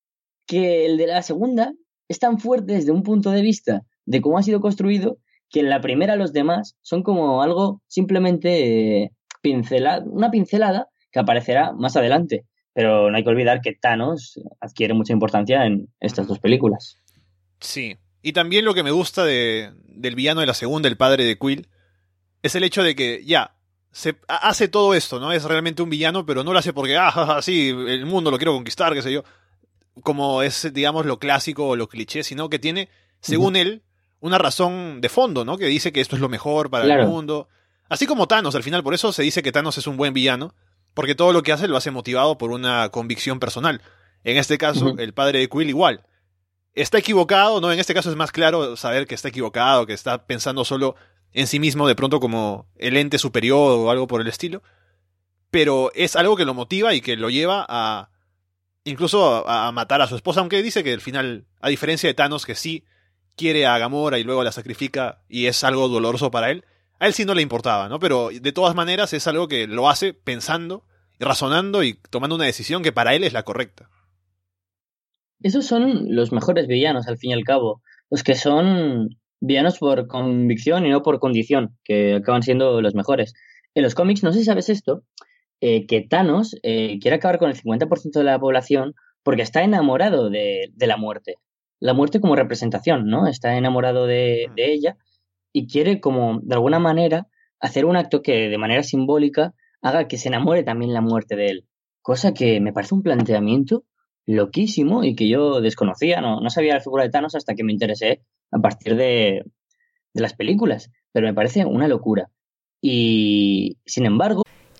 que el de la segunda es tan fuerte desde un punto de vista de cómo ha sido construido que en la primera los demás son como algo simplemente eh, pincelada, una pincelada que aparecerá más adelante. Pero no hay que olvidar que Thanos adquiere mucha importancia en estas dos películas. Sí. Y también lo que me gusta de, del villano de la segunda, el padre de Quill, es el hecho de que ya, se hace todo esto, ¿no? Es realmente un villano, pero no lo hace porque, ah, sí, el mundo lo quiero conquistar, qué sé yo. Como es, digamos, lo clásico o lo cliché, sino que tiene, según él, una razón de fondo, ¿no? Que dice que esto es lo mejor para el mundo. Así como Thanos, al final, por eso se dice que Thanos es un buen villano, porque todo lo que hace lo hace motivado por una convicción personal. En este caso, el padre de Quill igual. Está equivocado, ¿no? En este caso es más claro saber que está equivocado, que está pensando solo en sí mismo de pronto como el ente superior o algo por el estilo. Pero es algo que lo motiva y que lo lleva a incluso a, matar a su esposa, aunque dice que al final, a diferencia de Thanos, que sí quiere a Gamora y luego la sacrifica y es algo doloroso para él, a él sí no le importaba, ¿no? Pero de todas maneras es algo que lo hace pensando, razonando y tomando una decisión que para él es la correcta. Esos son los mejores villanos, al fin y al cabo. Los que son villanos por convicción y no por condición, que acaban siendo los mejores. En los cómics, no sé si sabes esto, eh, que Thanos eh, quiere acabar con el 50% de la población porque está enamorado de, la muerte. La muerte como representación, ¿no? Está enamorado de, de ella y quiere como de alguna manera hacer un acto que de manera simbólica haga que se enamore también la muerte de él. Cosa que me parece un planteamiento loquísimo y que yo desconocía, no, no sabía la figura de Thanos hasta que me interesé a partir de, de las películas, pero me parece una locura. Y sin embargo...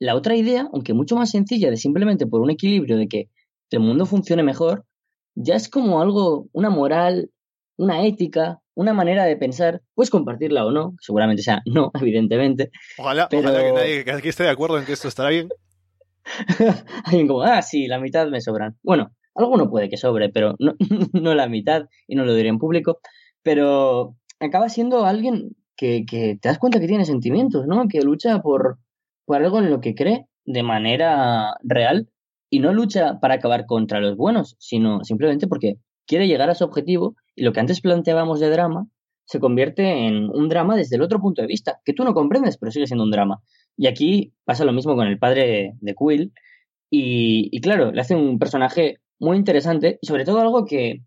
La otra idea, aunque mucho más sencilla de simplemente por un equilibrio de que el mundo funcione mejor, ya es como algo, una moral, una ética, una manera de pensar, puedes compartirla o no, seguramente sea no, evidentemente. Ojalá, pero... ojalá que nadie que esté de acuerdo en que esto estará bien. Alguien como, ah, sí, la mitad me sobran. Bueno, alguno puede que sobre, pero no, no la mitad, y no lo diré en público, pero acaba siendo alguien que, que te das cuenta que tiene sentimientos, ¿no? Que lucha por, algo en lo que cree de manera real y no lucha para acabar contra los buenos, sino simplemente porque quiere llegar a su objetivo y lo que antes planteábamos de drama se convierte en un drama desde el otro punto de vista, que tú no comprendes, pero sigue siendo un drama. Y aquí pasa lo mismo con el padre de Quill y, y claro, le hace un personaje muy interesante y sobre todo algo que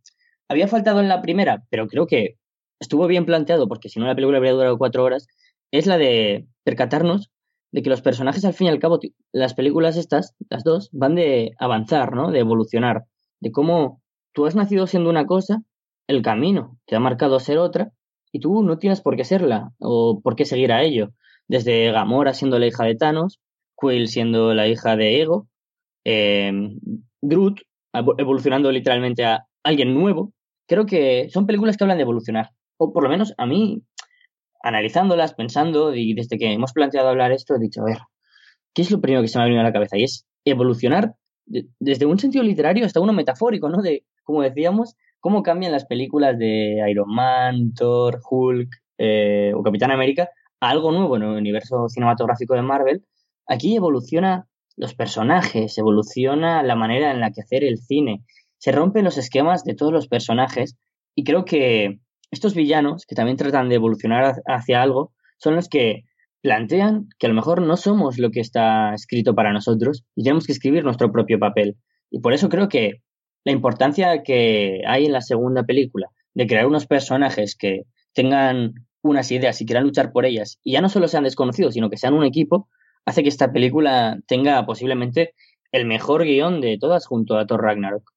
había faltado en la primera, pero creo que estuvo bien planteado porque si no la película habría durado cuatro horas, es la de percatarnos de que los personajes, al fin y al cabo, las películas estas, las dos, van de avanzar, ¿no? De evolucionar, de cómo tú has nacido siendo una cosa, el camino te ha marcado ser otra, y tú no tienes por qué serla, o por qué seguir a ello. Desde Gamora siendo la hija de Thanos, Quill siendo la hija de Ego, eh, Groot evolucionando literalmente a alguien nuevo, creo que son películas que hablan de evolucionar. O por lo menos a mí, analizándolas, pensando, y desde que hemos planteado hablar esto, he dicho, a ver, ¿qué es lo primero que se me ha venido a la cabeza? Y es evolucionar desde un sentido literario hasta uno metafórico, ¿no? De, como decíamos, cómo cambian las películas de Iron Man, Thor, Hulk eh, o Capitán América a algo nuevo en el universo cinematográfico de Marvel. Aquí evoluciona los personajes, evoluciona la manera en la que hacer el cine, se rompen los esquemas de todos los personajes y creo que estos villanos, que también tratan de evolucionar hacia algo, son los que plantean que a lo mejor no somos lo que está escrito para nosotros y tenemos que escribir nuestro propio papel. Y por eso creo que la importancia que hay en la segunda película de crear unos personajes que tengan unas ideas y quieran luchar por ellas y ya no solo sean desconocidos, sino que sean un equipo, hace que esta película tenga posiblemente el mejor guion de todas junto a Thor Ragnarok.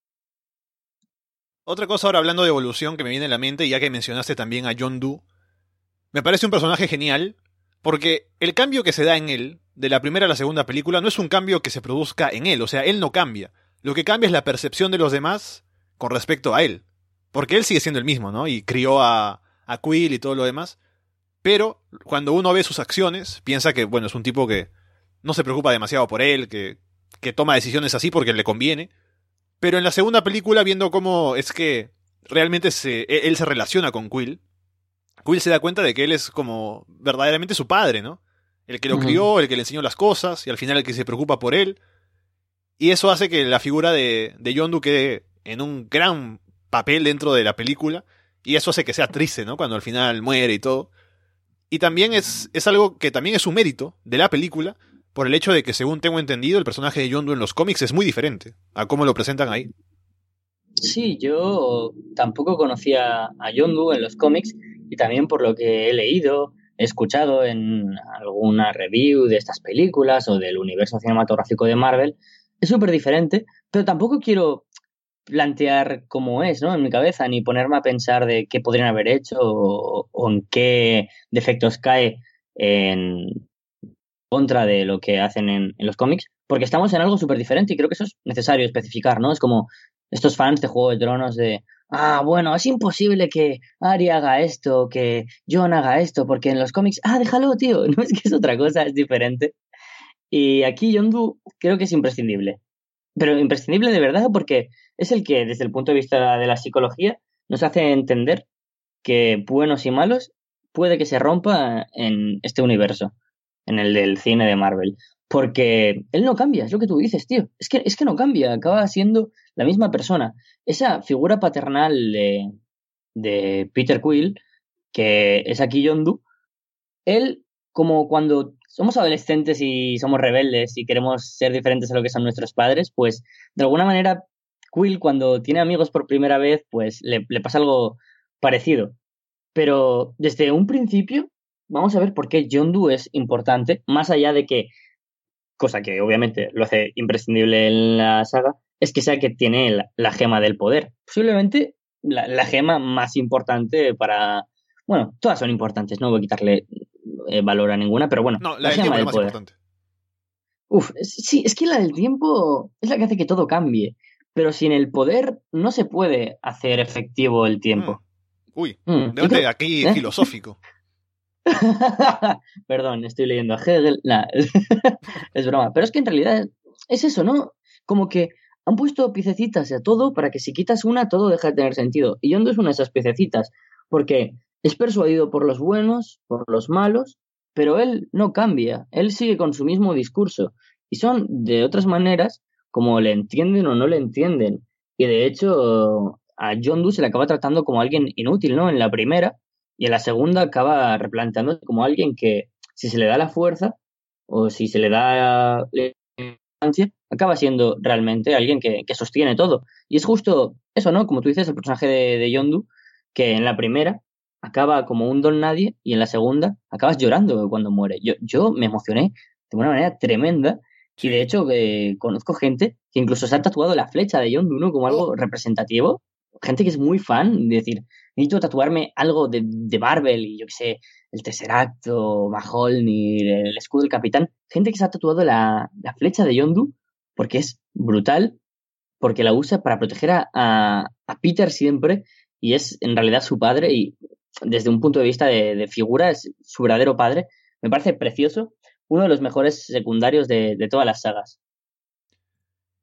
Otra cosa ahora hablando de evolución que me viene a la mente, ya que mencionaste también a John Doe, me parece un personaje genial porque el cambio que se da en él, de la primera a la segunda película, no es un cambio que se produzca en él, o sea, él no cambia. Lo que cambia es la percepción de los demás con respecto a él. Porque él sigue siendo el mismo, ¿no? Y crió a, a Quill y todo lo demás. Pero cuando uno ve sus acciones, piensa que, bueno, es un tipo que no se preocupa demasiado por él, que, que toma decisiones así porque le conviene. Pero en la segunda película, viendo cómo es que realmente se, e, él se relaciona con Quill, Quill se da cuenta de que él es como verdaderamente su padre, ¿no? El que lo crió, el que le enseñó las cosas, y al final el que se preocupa por él. Y eso hace que la figura de, de Yondu quede en un gran papel dentro de la película, y eso hace que sea triste, ¿no? Cuando al final muere y todo. Y también es, es algo que también es un mérito de la película, por el hecho de que, según tengo entendido, el personaje de Yondu en los cómics es muy diferente a cómo lo presentan ahí. Sí, yo tampoco conocía a Yondu en los cómics y también por lo que he leído, he escuchado en alguna review de estas películas o del universo cinematográfico de Marvel, es súper diferente, pero tampoco quiero plantear cómo es, ¿no? En mi cabeza, ni ponerme a pensar de qué podrían haber hecho o, en qué defectos cae en contra de lo que hacen en, los cómics, porque estamos en algo súper diferente y creo que eso es necesario especificar, ¿no? Es como estos fans de Juego de Tronos de, ah, bueno, es imposible que Ari haga esto, que John haga esto, porque en los cómics, ah, déjalo, tío, no es que es otra cosa, es diferente. Y aquí Yondu creo que es imprescindible. Pero imprescindible de verdad porque es el que, desde el punto de vista de la psicología, nos hace entender que buenos y malos puede que se rompa en este universo, en el del cine de Marvel. Porque él no cambia, es lo que tú dices, tío. Es que, es que no cambia, acaba siendo la misma persona. Esa figura paternal de, de Peter Quill, que es aquí Yondu, él, como cuando somos adolescentes y somos rebeldes y queremos ser diferentes a lo que son nuestros padres, pues de alguna manera Quill cuando tiene amigos por primera vez, pues le, le pasa algo parecido. Pero desde un principio, vamos a ver por qué Yondu es importante, más allá de que, cosa que obviamente lo hace imprescindible en la saga, es que sea que tiene la, gema del poder. Posiblemente la, gema más importante para... Bueno, todas son importantes, no voy a quitarle eh, valor a ninguna, pero bueno, la, gema del poder. Importante. Uf, sí, es que la del tiempo es la que hace que todo cambie, pero sin el poder no se puede hacer efectivo el tiempo. Mm. Uy, mm, de aquí ¿Eh? filosófico. Perdón, estoy leyendo a Hegel. es broma. Pero es que en realidad es eso, ¿no? Como que han puesto piececitas a todo para que si quitas una, todo deja de tener sentido. Y Yondo es una de esas piececitas, porque es persuadido por los buenos, por los malos, pero él no cambia, él sigue con su mismo discurso. Y son de otras maneras como le entienden o no le entienden. Y de hecho, a Doe se le acaba tratando como alguien inútil, ¿no? En la primera, y en la segunda acaba replanteándose como alguien que, si se le da la fuerza, o si se le da acaba siendo realmente alguien que, sostiene todo. Y es justo eso, ¿no? Como tú dices, el personaje de, de Yondu, que en la primera acaba como un don nadie y en la segunda acabas llorando cuando muere. Yo, yo me emocioné de una manera tremenda y de hecho eh, conozco gente que incluso se ha tatuado la flecha de Yondu, ¿no? Como algo representativo. Gente que es muy fan, de decir, necesito tatuarme algo de, de Marvel y yo qué sé, el Tesseract o ni el escudo del capitán. Gente que se ha tatuado la, la flecha de Yondu porque es brutal, porque la usa para proteger a, a, Peter siempre y es en realidad su padre y desde un punto de vista de, de figura es su verdadero padre. Me parece precioso, uno de los mejores secundarios de, de todas las sagas.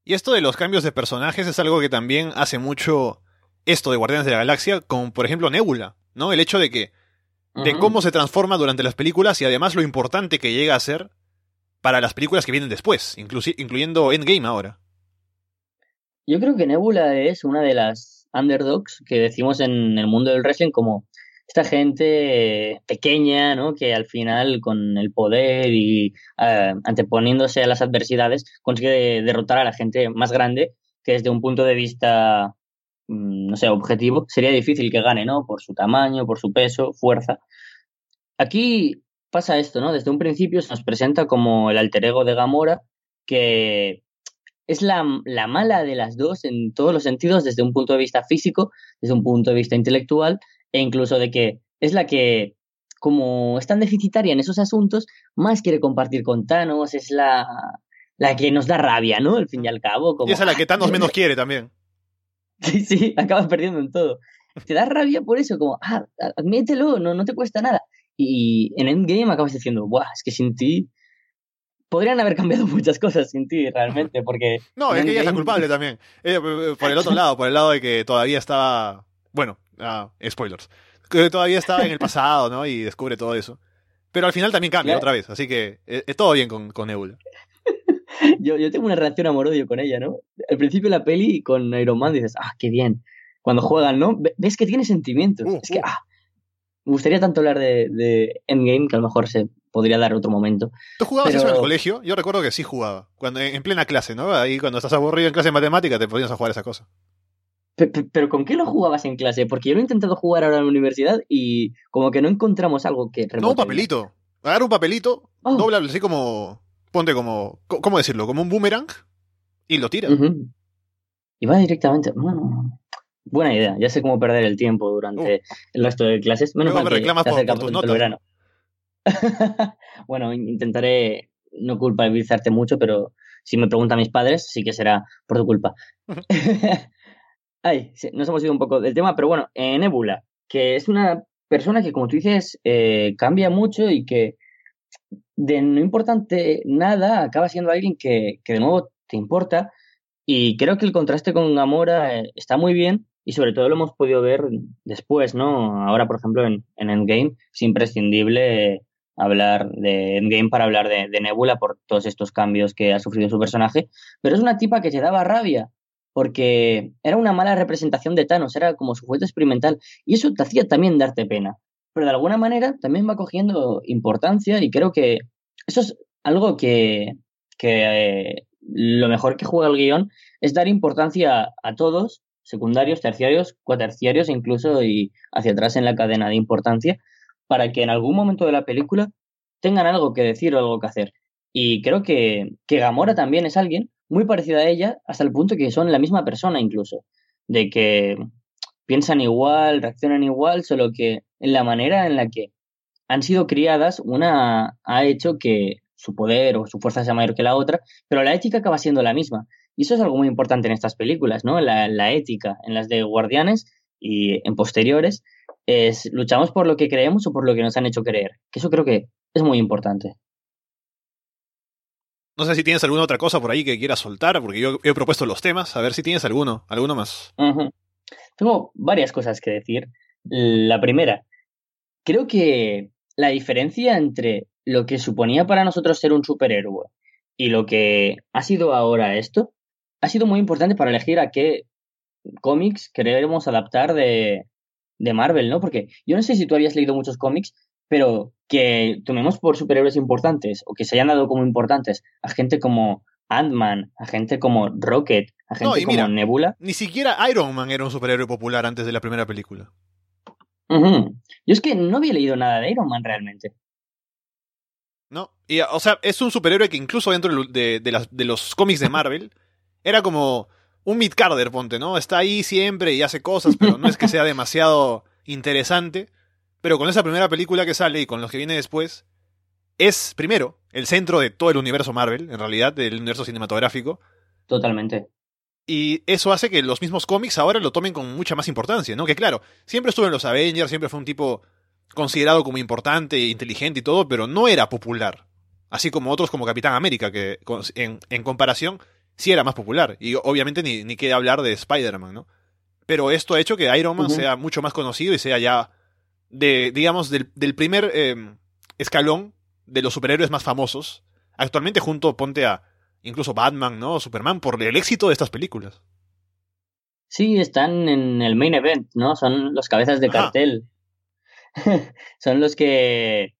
Y esto de los cambios de personajes es algo que también hace mucho esto de Guardianes de la Galaxia, como por ejemplo Nebula, ¿no? El hecho de que de cómo se transforma durante las películas y además lo importante que llega a ser para las películas que vienen después, incluyendo Endgame ahora. Yo creo que Nebula es una de las underdogs que decimos en el mundo del wrestling como esta gente pequeña, ¿no? Que al final con el poder y eh, anteponiéndose a las adversidades consigue derrotar a la gente más grande que desde un punto de vista, no sé, objetivo, sería difícil que gane, ¿no? Por su tamaño, por su peso, fuerza. Aquí pasa esto, ¿no? Desde un principio se nos presenta como el alter ego de Gamora, que es la, la, mala de las dos en todos los sentidos, desde un punto de vista físico, desde un punto de vista intelectual, e incluso de que es la que, como es tan deficitaria en esos asuntos, más quiere compartir con Thanos, es la, la que nos da rabia, ¿no? Al fin y al cabo. Como, y es a la que Thanos menos quiere también. Sí, sí, acabas perdiendo en todo. Te da rabia por eso, como, ah, admítelo, no, no te cuesta nada. Y en Endgame acabas diciendo, Buah, es que sin ti podrían haber cambiado muchas cosas sin ti, realmente, porque... No, es que ella es la culpable también. Eh, por el otro lado, por el lado de que todavía estaba... Bueno, ah, spoilers. Que todavía estaba en el pasado, ¿no? Y descubre todo eso. Pero al final también cambia otra vez, así que es, es todo bien con, con Nebula. Yo, yo tengo una reacción amor-odio con ella, ¿no? Al principio de la peli con Iron Man dices, ah, qué bien. Cuando juegan, ¿no? Ves que tiene sentimientos. Es que, ah, me gustaría tanto hablar de, de, Endgame que a lo mejor se podría dar otro momento. ¿Tú jugabas Pero... eso en el colegio? Yo recuerdo que sí jugaba. Cuando, en plena clase, ¿no? Ahí cuando estás aburrido en clase de matemática te ponías a jugar esa cosa. Pero, pero, ¿con qué lo jugabas en clase? Porque yo lo he intentado jugar ahora en la universidad y como que no encontramos algo que... No, un papelito. Agarra un papelito, oh. así como... Ponte como... ¿Cómo decirlo? Como un boomerang y lo tira. Uh -huh. Y va directamente... Bueno, buena idea. Ya sé cómo perder el tiempo durante uh. el resto de clases. Menos Luego mal me reclamas que por, se por tus notas. el verano. bueno, intentaré no culpabilizarte mucho, pero si me preguntan mis padres, sí que será por tu culpa. Ay, sí, nos hemos ido un poco del tema, pero bueno, eh, Nebula, que es una persona que, como tú dices, eh, cambia mucho y que de no importante nada acaba siendo alguien que, que, de nuevo te importa. Y creo que el contraste con Gamora eh, está muy bien y sobre todo lo hemos podido ver después, ¿no? Ahora, por ejemplo, en, en Endgame es imprescindible hablar de Endgame para hablar de, Nebula por todos estos cambios que ha sufrido su personaje, pero es una tipa que te daba rabia porque era una mala representación de Thanos, era como su juguete experimental y eso te hacía también darte pena, pero de alguna manera también va cogiendo importancia y creo que eso es algo que, que eh, lo mejor que juega el guion es dar importancia a todos, secundarios, terciarios, cuaterciarios incluso y hacia atrás en la cadena de importancia para que en algún momento de la película tengan algo que decir o algo que hacer. Y creo que, que Gamora también es alguien muy parecido a ella, hasta el punto que son la misma persona incluso, de que piensan igual, reaccionan igual, solo que en la manera en la que han sido criadas, una ha hecho que su poder o su fuerza sea mayor que la otra, pero la ética acaba siendo la misma. Y eso es algo muy importante en estas películas, ¿no? La, la ética, en las de Guardianes y en posteriores, es luchamos por lo que creemos o por lo que nos han hecho creer. Que eso creo que es muy importante. No sé si tienes alguna otra cosa por ahí que quieras soltar, porque yo he propuesto los temas. A ver si tienes alguno, alguno más. Uh -huh. Tengo varias cosas que decir. La primera, creo que la diferencia entre lo que suponía para nosotros ser un superhéroe y lo que ha sido ahora esto, ha sido muy importante para elegir a qué cómics queremos adaptar de, de Marvel, ¿no? Porque yo no sé si tú habías leído muchos cómics, pero que tomemos por superhéroes importantes o que se hayan dado como importantes a gente como Ant-Man, a gente como Rocket, a gente no, como mira, Nebula. Ni siquiera Iron Man era un superhéroe popular antes de la primera película. Uh -huh. Yo es que no había leído nada de Iron Man realmente. No, y, o sea, es un superhéroe que incluso dentro de, de, las, de los cómics de Marvel era como un mid-carder, ponte, ¿no? Está ahí siempre y hace cosas, pero no es que sea demasiado interesante. Pero con esa primera película que sale y con los que viene después, es, primero, el centro de todo el universo Marvel, en realidad, del universo cinematográfico. Totalmente. Y eso hace que los mismos cómics ahora lo tomen con mucha más importancia, ¿no? Que claro, siempre estuvo en los Avengers, siempre fue un tipo considerado como importante, inteligente y todo, pero no era popular. Así como otros como Capitán América, que en, en comparación sí era más popular. Y obviamente ni, ni queda hablar de Spider-Man, ¿no? Pero esto ha hecho que Iron Man sea mucho más conocido y sea ya de, digamos, del, del primer eh, escalón de los superhéroes más famosos. Actualmente junto, ponte a incluso Batman, ¿no? Superman, por el éxito de estas películas. Sí, están en el main event, ¿no? Son los cabezas de cartel. Son los que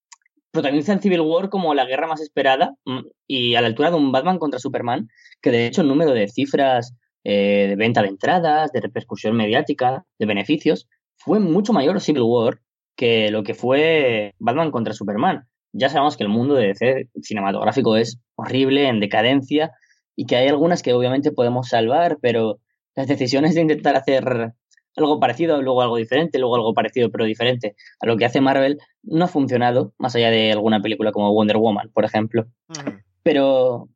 protagonizan Civil War como la guerra más esperada mm, y a la altura de un Batman contra Superman, que de hecho el número de cifras eh, de venta de entradas, de repercusión mediática, de beneficios, fue mucho mayor Civil War que lo que fue Batman contra Superman. Ya sabemos que el mundo de DC cinematográfico es horrible, en decadencia, y que hay algunas que obviamente podemos salvar, pero las decisiones de intentar hacer algo parecido, luego algo diferente, luego algo parecido pero diferente a lo que hace Marvel, no ha funcionado, más allá de alguna película como Wonder Woman, por ejemplo. Pero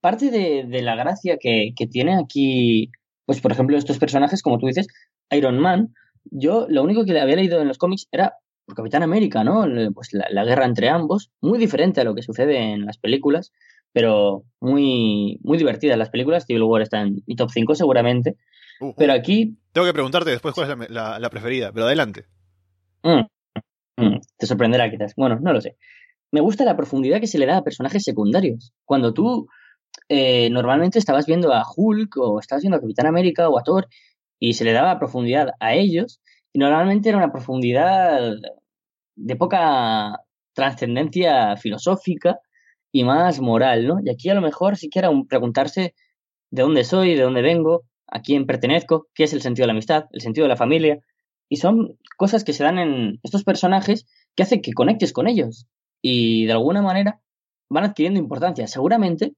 parte de, la gracia que, que, tiene aquí, pues por ejemplo, estos personajes, como tú dices, Iron Man, yo lo único que le había leído en los cómics era por Capitán América, ¿no? Pues la, la, guerra entre ambos, muy diferente a lo que sucede en las películas, pero muy, muy divertida. Las películas, Civil War está en mi top 5 seguramente, pero aquí... Tengo que preguntarte después cuál es la, la, preferida, pero adelante. Mm, mm, te sorprenderá quizás. Bueno, no lo sé. Me gusta la profundidad que se le da a personajes secundarios. Cuando tú eh, normalmente estabas viendo a Hulk o estabas viendo a Capitán América o a Thor y se le daba profundidad a ellos y normalmente era una profundidad de poca trascendencia filosófica y más moral, ¿no? Y aquí a lo mejor siquiera preguntarse de dónde soy, de dónde vengo, a quién pertenezco, qué es el sentido de la amistad, el sentido de la familia. Y son cosas que se dan en estos personajes que hacen que conectes con ellos. Y de alguna manera van adquiriendo importancia. Seguramente,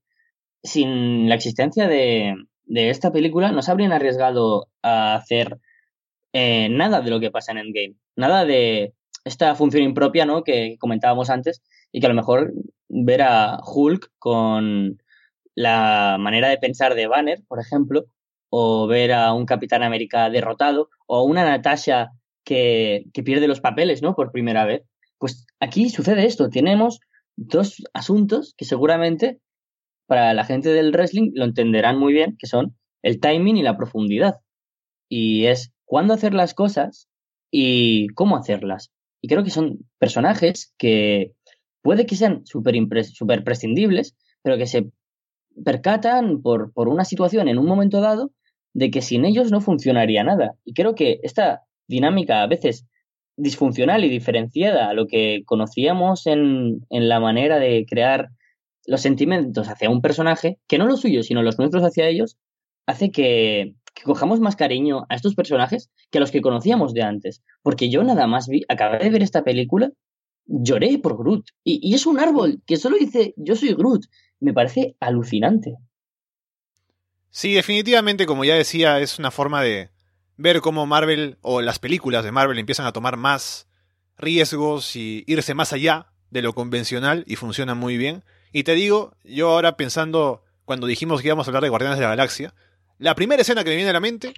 sin la existencia de, de esta película, no se habrían arriesgado a hacer eh, nada de lo que pasa en Endgame. Nada de esta función impropia ¿no? que comentábamos antes y que a lo mejor ver a Hulk con la manera de pensar de Banner, por ejemplo, o ver a un Capitán América derrotado, o una Natasha que, que pierde los papeles, ¿no? Por primera vez. Pues aquí sucede esto. Tenemos dos asuntos que seguramente para la gente del wrestling lo entenderán muy bien, que son el timing y la profundidad. Y es cuándo hacer las cosas y cómo hacerlas. Y creo que son personajes que puede que sean súper super prescindibles, pero que se percatan por, por una situación en un momento dado de que sin ellos no funcionaría nada. Y creo que esta dinámica a veces disfuncional y diferenciada a lo que conocíamos en, en la manera de crear los sentimientos hacia un personaje, que no los suyos, sino los nuestros hacia ellos, hace que, que, cojamos más cariño a estos personajes que a los que conocíamos de antes. Porque yo nada más vi, acabé de ver esta película, lloré por Groot. Y, y es un árbol que solo dice yo soy Groot. Me parece alucinante. Sí, definitivamente, como ya decía, es una forma de ver cómo Marvel o las películas de Marvel empiezan a tomar más riesgos y irse más allá de lo convencional y funciona muy bien. Y te digo, yo ahora pensando, cuando dijimos que íbamos a hablar de Guardianes de la Galaxia, la primera escena que me viene a la mente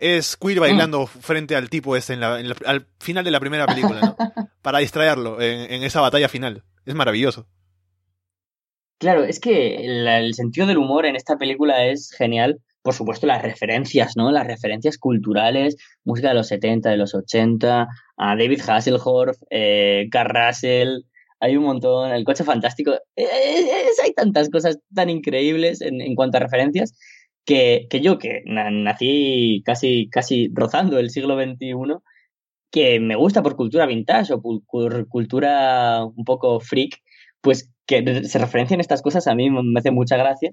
es Quill bailando frente al tipo este en la, al final de la primera película, ¿no? Para distraerlo en, en esa batalla final. Es maravilloso. Claro, es que el, el, sentido del humor en esta película es genial. Por supuesto, las referencias, ¿no? Las referencias culturales, música de los 70, de los 80, a David Hasselhoff, eh, Carl Russell, hay un montón, el coche fantástico. Es, hay tantas cosas tan increíbles en, en cuanto a referencias que, que, yo, que nací casi, casi rozando el siglo XXI, que me gusta por cultura vintage o por cultura un poco freak, pues que se referencian estas cosas a mí me hace mucha gracia.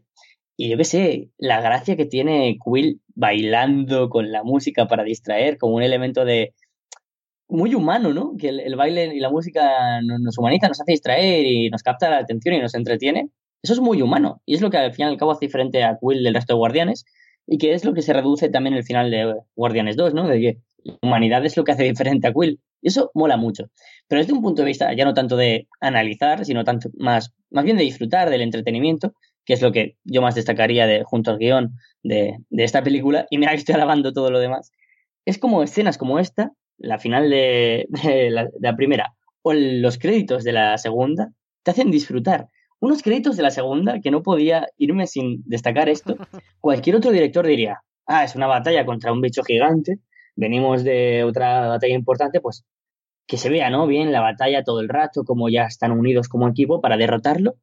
Y yo qué sé, la gracia que tiene Quill bailando con la música para distraer, como un elemento de muy humano, ¿no? Que el, el baile y la música nos humaniza, nos hace distraer y nos capta la atención y nos entretiene. Eso es muy humano. Y es lo que al fin y al cabo hace diferente a Quill del resto de Guardianes. Y que es lo que se reduce también en el final de Guardianes 2, ¿no? De que la humanidad es lo que hace diferente a Quill. Y eso mola mucho. Pero desde un punto de vista ya no tanto de analizar, sino tanto más, más bien de disfrutar del entretenimiento, que es lo que yo más destacaría de, junto al guion de, de esta película, y mira que estoy alabando todo lo demás, es como escenas como esta, la final de, la primera, o los créditos de la segunda, te hacen disfrutar. Unos créditos de la segunda que no podía irme sin destacar esto. Cualquier otro director diría, ah, es una batalla contra un bicho gigante, venimos de otra batalla importante, pues que se vea, ¿no? Bien la batalla todo el rato, como ya están unidos como equipo para derrotarlo.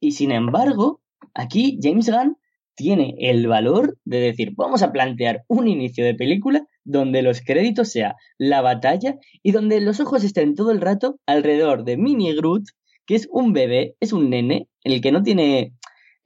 Y sin embargo, aquí James Gunn tiene el valor de decir, vamos a plantear un inicio de película donde los créditos sea la batalla y donde los ojos estén todo el rato alrededor de Mini Groot, que es un bebé, es un nene, el que no tiene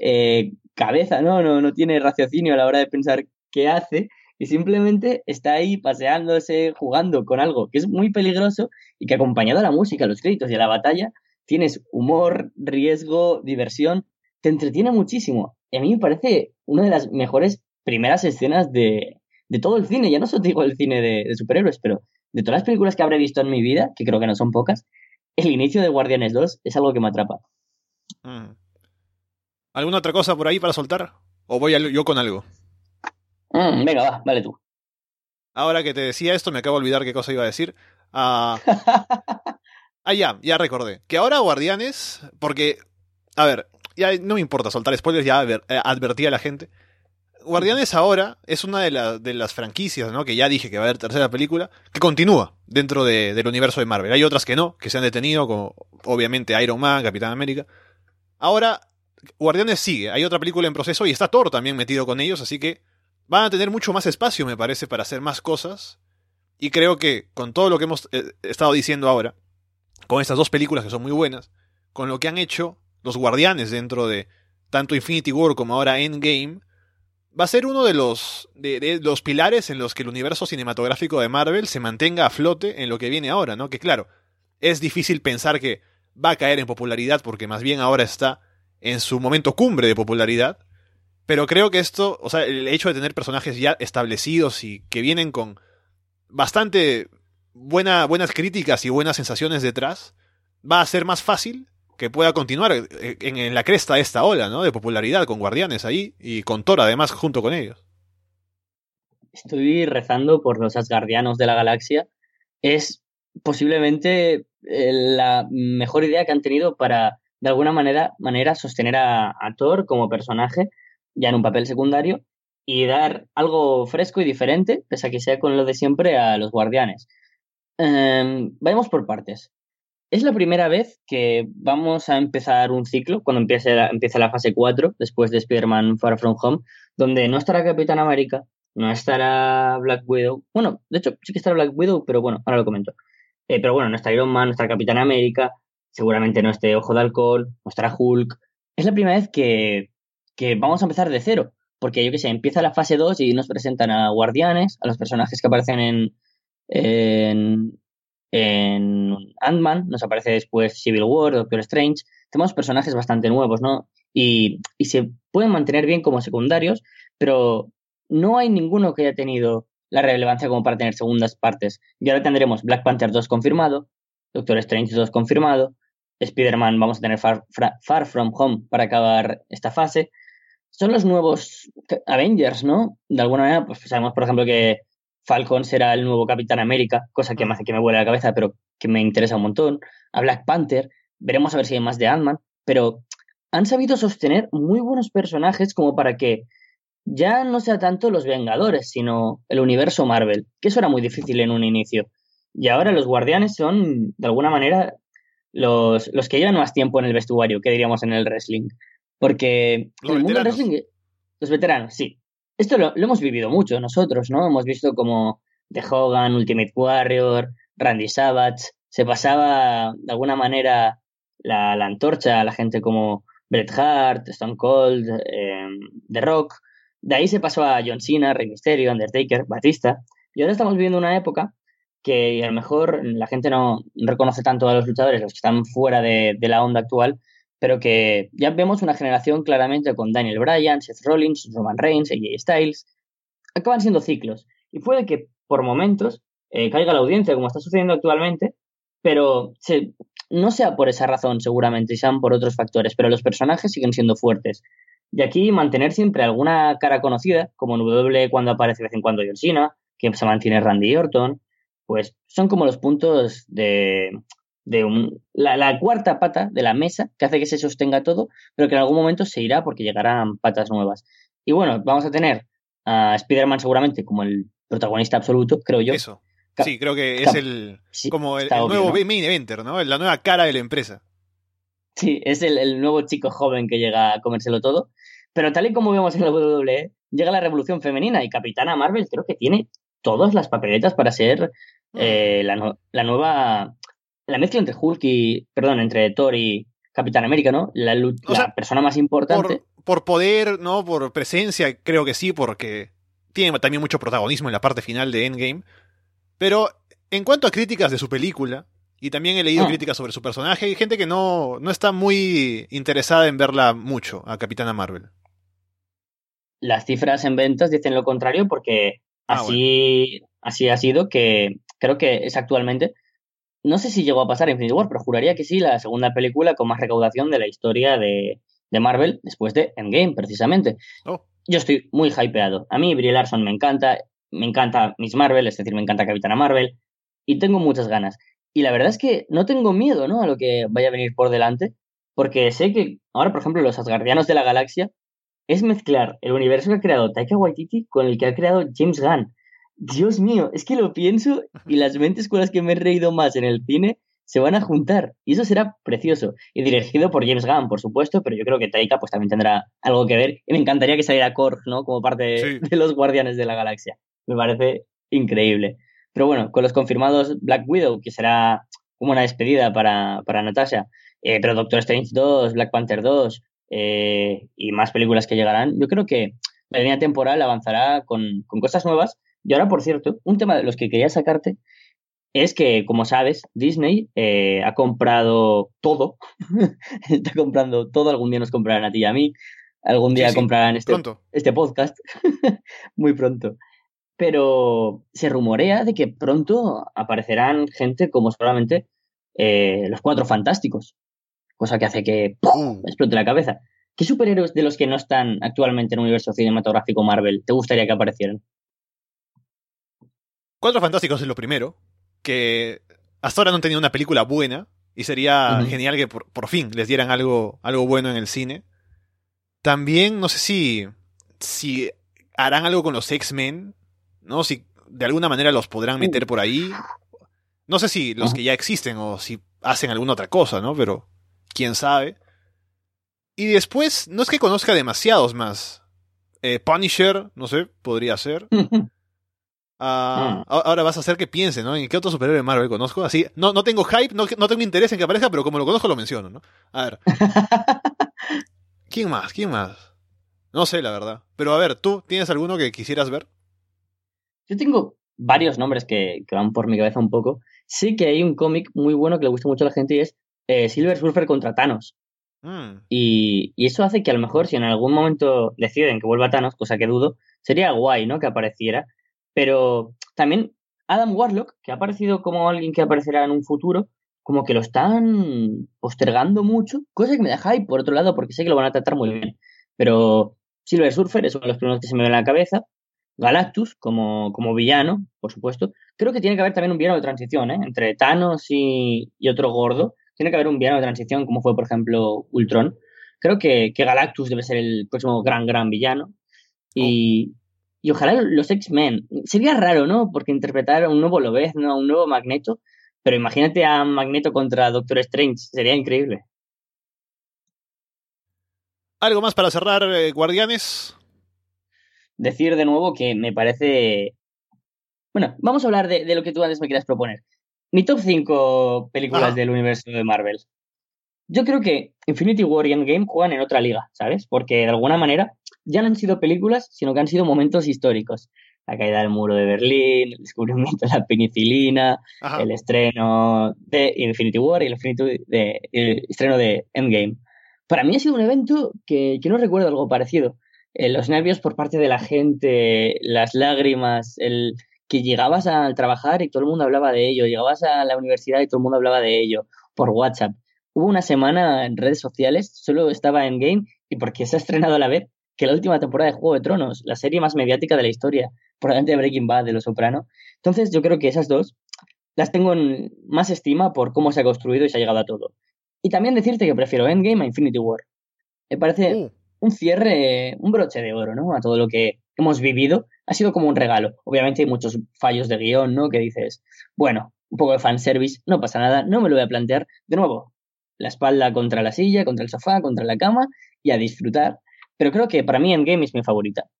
eh, cabeza, ¿no? ¿no? No tiene raciocinio a la hora de pensar qué hace y simplemente está ahí paseándose, jugando con algo que es muy peligroso y que acompañado a la música, a los créditos y a la batalla, tienes humor, riesgo, diversión, te entretiene muchísimo. Y a mí me parece una de las mejores primeras escenas de, de todo el cine, ya no solo digo el cine de, de, superhéroes, pero de todas las películas que habré visto en mi vida, que creo que no son pocas, el inicio de Guardianes 2 es algo que me atrapa. Mm. ¿Alguna otra cosa por ahí para soltar? ¿O voy yo con algo? Mm, venga, va, vale tú. Ahora que te decía esto, me acabo de olvidar qué cosa iba a decir. Ah, ah ya, ya recordé. Que ahora Guardianes, porque, a ver, ya no me importa soltar spoilers, ya eh, advertí a la gente. Guardianes ahora es una de, de, las franquicias, ¿no? Que ya dije que va a haber tercera película, que continúa dentro de, del universo de Marvel. Hay otras que no, que se han detenido, como obviamente Iron Man, Capitán América. Ahora, Guardianes sigue, hay otra película en proceso y está Thor también metido con ellos, así que van a tener mucho más espacio, me parece, para hacer más cosas. Y creo que con todo lo que hemos eh, estado diciendo ahora, con estas dos películas que son muy buenas, con lo que han hecho los guardianes dentro de tanto Infinity War como ahora Endgame, va a ser uno de los, de, los pilares en los que el universo cinematográfico de Marvel se mantenga a flote en lo que viene ahora, ¿no? Que claro, es difícil pensar que va a caer en popularidad porque más bien ahora está en su momento cumbre de popularidad, pero creo que esto, o sea, el hecho de tener personajes ya establecidos y que vienen con bastante buena, buenas críticas y buenas sensaciones detrás, va a ser más fácil que pueda continuar eh, en, la cresta de esta ola, ¿no? De popularidad con Guardianes ahí y con Thor además junto con ellos. Estoy rezando por los Asgardianos de la galaxia. Es posiblemente eh, la mejor idea que han tenido para, de alguna manera, manera sostener a, Thor como personaje, ya en un papel secundario, y dar algo fresco y diferente, pese a que sea con lo de siempre, a los Guardianes. Eh, vayamos por partes es la primera vez que vamos a empezar un ciclo, cuando empiece la, empieza la fase 4, después de Spider-Man Far From Home, donde no estará Capitán América, no estará Black Widow. Bueno, de hecho, sí que estará Black Widow, pero bueno, ahora lo comento. Eh, pero bueno, no estará Iron Man, no estará Capitán América, seguramente no esté Ojo de Alcohol, no estará Hulk. Es la primera vez que, que vamos a empezar de cero, porque yo que sé, empieza la fase 2 y nos presentan a Guardianes, a los personajes que aparecen en, en en Ant-Man, nos aparece después Civil War, Doctor Strange. Tenemos personajes bastante nuevos, ¿no? Y, y, se pueden mantener bien como secundarios, pero no hay ninguno que haya tenido la relevancia como para tener segundas partes. Y ahora tendremos Black Panther 2 confirmado, Doctor Strange 2 confirmado, Spider-Man vamos a tener Far, Far From Home para acabar esta fase. Son los nuevos Avengers, ¿no? De alguna manera, pues sabemos, por ejemplo, que Falcon será el nuevo Capitán América, cosa que me hace que me vuele la cabeza, pero que me interesa un montón. A Black Panther, veremos a ver si hay más de Ant-Man, pero han sabido sostener muy buenos personajes como para que ya no sea tanto los Vengadores, sino el universo Marvel, que eso era muy difícil en un inicio. Y ahora los Guardianes son, de alguna manera, los, los que llevan más tiempo en el vestuario, que diríamos en el wrestling. Porque los el mundo del wrestling, los veteranos, sí, esto lo, hemos vivido mucho nosotros, ¿no? Hemos visto como The Hogan, Ultimate Warrior, Randy Savage, se pasaba de alguna manera la, antorcha a la gente como Bret Hart, Stone Cold, eh, The Rock. De ahí se pasó a John Cena, Rey Mysterio, Undertaker, Batista. Y ahora estamos viviendo una época que a lo mejor la gente no reconoce tanto a los luchadores, los que están fuera de la onda actual, pero que ya vemos una generación claramente con Daniel Bryan, Seth Rollins, Roman Reigns, AJ Styles. Acaban siendo ciclos. Y puede que por momentos eh, caiga la audiencia, como está sucediendo actualmente, pero no sea por esa razón seguramente, sean por otros factores, pero los personajes siguen siendo fuertes. Y aquí mantener siempre alguna cara conocida, como en W cuando aparece de vez en cuando John Cena, que se mantiene Randy Orton, pues son como los puntos de, de un, la, la, cuarta pata de la mesa que hace que se sostenga todo, pero que en algún momento se irá porque llegarán patas nuevas. Y bueno, vamos a tener a Spider-Man seguramente como el protagonista absoluto, creo yo. Eso. Sí, creo que es el como el, nuevo ¿no? main eventer, ¿no? La nueva cara de la empresa. Sí, es el, el, nuevo chico joven que llega a comérselo todo. Pero tal y como vemos en la WWE, llega la revolución femenina y Capitana Marvel creo que tiene todas las papeletas para ser eh, la, la, nueva. La mezcla entre Hulk y. Perdón, entre Thor y Capitán América, ¿no? La, la sea, persona más importante. Por, por, poder, ¿no? Por presencia, creo que sí, porque tiene también mucho protagonismo en la parte final de Endgame. Pero en cuanto a críticas de su película, y también he leído Ah. críticas sobre su personaje, hay gente que no, no está muy interesada en verla mucho, a Capitana Marvel. Las cifras en ventas dicen lo contrario porque Ah, así, así ha sido que creo que es actualmente, no sé si llegó a pasar Infinity War, pero juraría que sí, la segunda película con más recaudación de la historia de, de Marvel después de Endgame, precisamente. Oh. Yo estoy muy hypeado. A mí Brie Larson me encanta, me encanta Miss Marvel, es decir, me encanta Capitana Marvel, y tengo muchas ganas. Y la verdad es que no tengo miedo, ¿no? A lo que vaya a venir por delante, porque sé que ahora, por ejemplo, los Asgardianos de la Galaxia es mezclar el universo que ha creado Taika Waititi con el que ha creado James Gunn. Dios mío, es que lo pienso y las mentes con las que me he reído más en el cine se van a juntar y eso será precioso. Y dirigido por James Gunn, por supuesto, pero yo creo que Taika pues también tendrá algo que ver y me encantaría que saliera Korg, ¿no? Como parte de, Sí. de los Guardianes de la Galaxia. Me parece increíble. Pero bueno, con los confirmados Black Widow, que será como una despedida para, para Natasha, eh, pero Doctor Strange 2, Black Panther 2 eh, y más películas que llegarán, yo creo que la línea temporal avanzará con, con cosas nuevas. Y ahora, por cierto, un tema de los que quería sacarte es que, como sabes, Disney eh, ha comprado todo. Está comprando todo. Algún día nos comprarán a ti y a mí. Algún día Sí, sí, comprarán este, pronto. este podcast. Muy pronto. Pero se rumorea de que pronto aparecerán gente como solamente eh, los cuatro fantásticos. Cosa que hace que ¡pum! Uh, explote la cabeza. ¿Qué superhéroes de los que no están actualmente en el universo cinematográfico Marvel te gustaría que aparecieran? Cuatro Fantásticos es lo primero, que hasta ahora no han tenido una película buena, y sería genial que por, por fin les dieran algo, algo bueno en el cine. También, no sé si, si harán algo con los X-Men, ¿no? Si de alguna manera los podrán meter por ahí. No sé si los que ya existen o si hacen alguna otra cosa, ¿no? Pero quién sabe. Y después, no es que conozca demasiados más. Eh, Punisher, no sé, podría ser. Ah, a- Ahora vas a hacer que piense, ¿no? ¿En qué otro superhéroe de Marvel conozco? Así, no, no tengo hype, no, no tengo interés en que aparezca, pero como lo conozco lo menciono, ¿no? A ver. ¿Quién más? ¿Quién más? No sé, la verdad. Pero a ver, ¿tú tienes alguno que quisieras ver? Yo tengo varios nombres que, que van por mi cabeza un poco. Sé que hay un cómic muy bueno que le gusta mucho a la gente y es eh, Silver Surfer contra Thanos. Mm, Y, y eso hace que a lo mejor si en algún momento deciden que vuelva Thanos, cosa que dudo, sería guay, ¿no? Que apareciera. Pero también Adam Warlock, que ha aparecido como alguien que aparecerá en un futuro, como que lo están postergando mucho, cosa que me da hype por otro lado, porque sé que lo van a tratar muy bien. Pero Silver Surfer es uno de los primeros que se me ven en la cabeza. Galactus como, como villano, por supuesto. Creo que tiene que haber también un villano de transición, ¿eh? Entre Thanos y, y otro gordo. Tiene que haber un villano de transición, como fue, por ejemplo, Ultron. Creo que, que Galactus debe ser el próximo gran, gran villano. Y, y ojalá los X-Men. Sería raro, ¿no? Porque interpretar a un nuevo Lobezno, a un nuevo Magneto. Pero imagínate a Magneto contra Doctor Strange. Sería increíble. ¿Algo más para cerrar, eh, Guardianes? decir de nuevo que me parece. Bueno, vamos a hablar de, de lo que tú antes me quieras proponer. Mi top 5 películas del universo de Marvel. Yo creo que Infinity War y Endgame juegan en otra liga, ¿sabes? Porque de alguna manera ya no han sido películas, sino que han sido momentos históricos. La caída del muro de Berlín, el descubrimiento de la penicilina, Ajá. el estreno de Infinity War y el, de- el estreno de Endgame. Para mí ha sido un evento que, que no recuerdo algo parecido. Eh, los nervios por parte de la gente, las lágrimas, el que llegabas a trabajar y todo el mundo hablaba de ello, llegabas a la universidad y todo el mundo hablaba de ello por WhatsApp. Hubo una semana en redes sociales, solo estaba en game y porque se ha estrenado a la vez que la última temporada de Juego de Tronos, la serie más mediática de la historia, probablemente de Breaking Bad, de Los Soprano. Entonces yo creo que esas dos las tengo en más estima por cómo se ha construido y se ha llegado a todo. Y también decirte que prefiero Endgame a Infinity War. Me parece un cierre, un broche de oro, ¿no? A todo lo que hemos vivido. Ha sido como un regalo. Obviamente hay muchos fallos de guion, ¿no? Que dices, bueno, un poco de fanservice, no pasa nada, no me lo voy a plantear. De nuevo, la espalda contra la silla, contra el sofá, contra la cama y a disfrutar. Pero creo que para mí Endgame es mi favorita.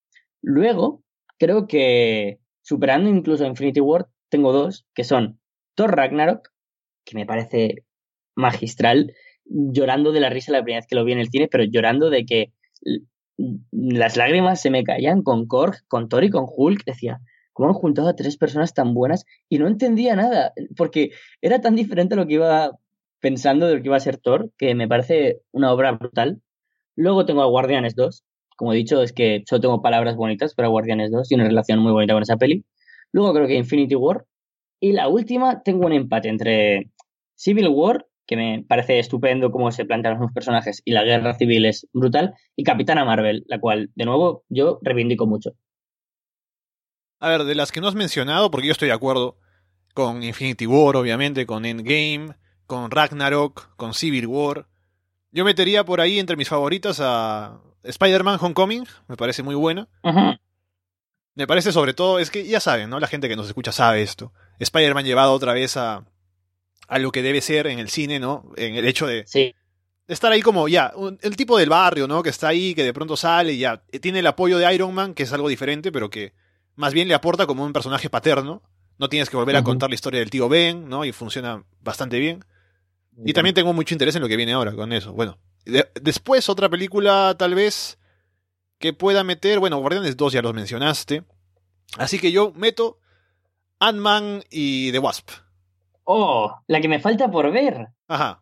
Luego, creo que superando incluso Infinity War, tengo dos, que son Thor Ragnarok, que me parece magistral, llorando de la risa la primera vez que lo vi en el cine, pero llorando de que las lágrimas se me caían con Korg, con Thor y con Hulk. Decía, ¿cómo han juntado a tres personas tan buenas? Y no entendía nada, porque era tan diferente a lo que iba pensando de lo que iba a ser Thor, que me parece una obra brutal. Luego tengo a Guardianes 2. Como he dicho, es que solo tengo palabras bonitas para Guardianes 2 y una relación muy bonita con esa peli. Luego creo que Infinity War. Y la última, tengo un empate entre Civil War, que me parece estupendo cómo se plantean los personajes, y la guerra civil es brutal, y Capitana Marvel, la cual, de nuevo, yo reivindico mucho. A ver, de las que no has mencionado, porque yo estoy de acuerdo con Infinity War, obviamente, con Endgame, con Ragnarok, con Civil War. Yo metería por ahí entre mis favoritas a Spider-Man Homecoming, me parece muy buena. Me parece sobre todo, es que ya saben, ¿no? La gente que nos escucha sabe esto. Spider-Man llevado otra vez a, a lo que debe ser en el cine, ¿no? En el hecho de Sí. estar ahí como ya, un- el tipo del barrio, ¿no? Que está ahí, que de pronto sale y ya eh, tiene el apoyo de Iron Man, que es algo diferente, pero que más bien le aporta como un personaje paterno. No tienes que volver a contar la historia del tío Ben, ¿no? Y funciona bastante bien. Y también tengo mucho interés en lo que viene ahora con eso. Bueno, de- después otra película tal vez que pueda meter, bueno, Guardianes 2 ya los mencionaste. Así que yo meto Ant-Man y The Wasp. Oh, la que me falta por ver. Ajá.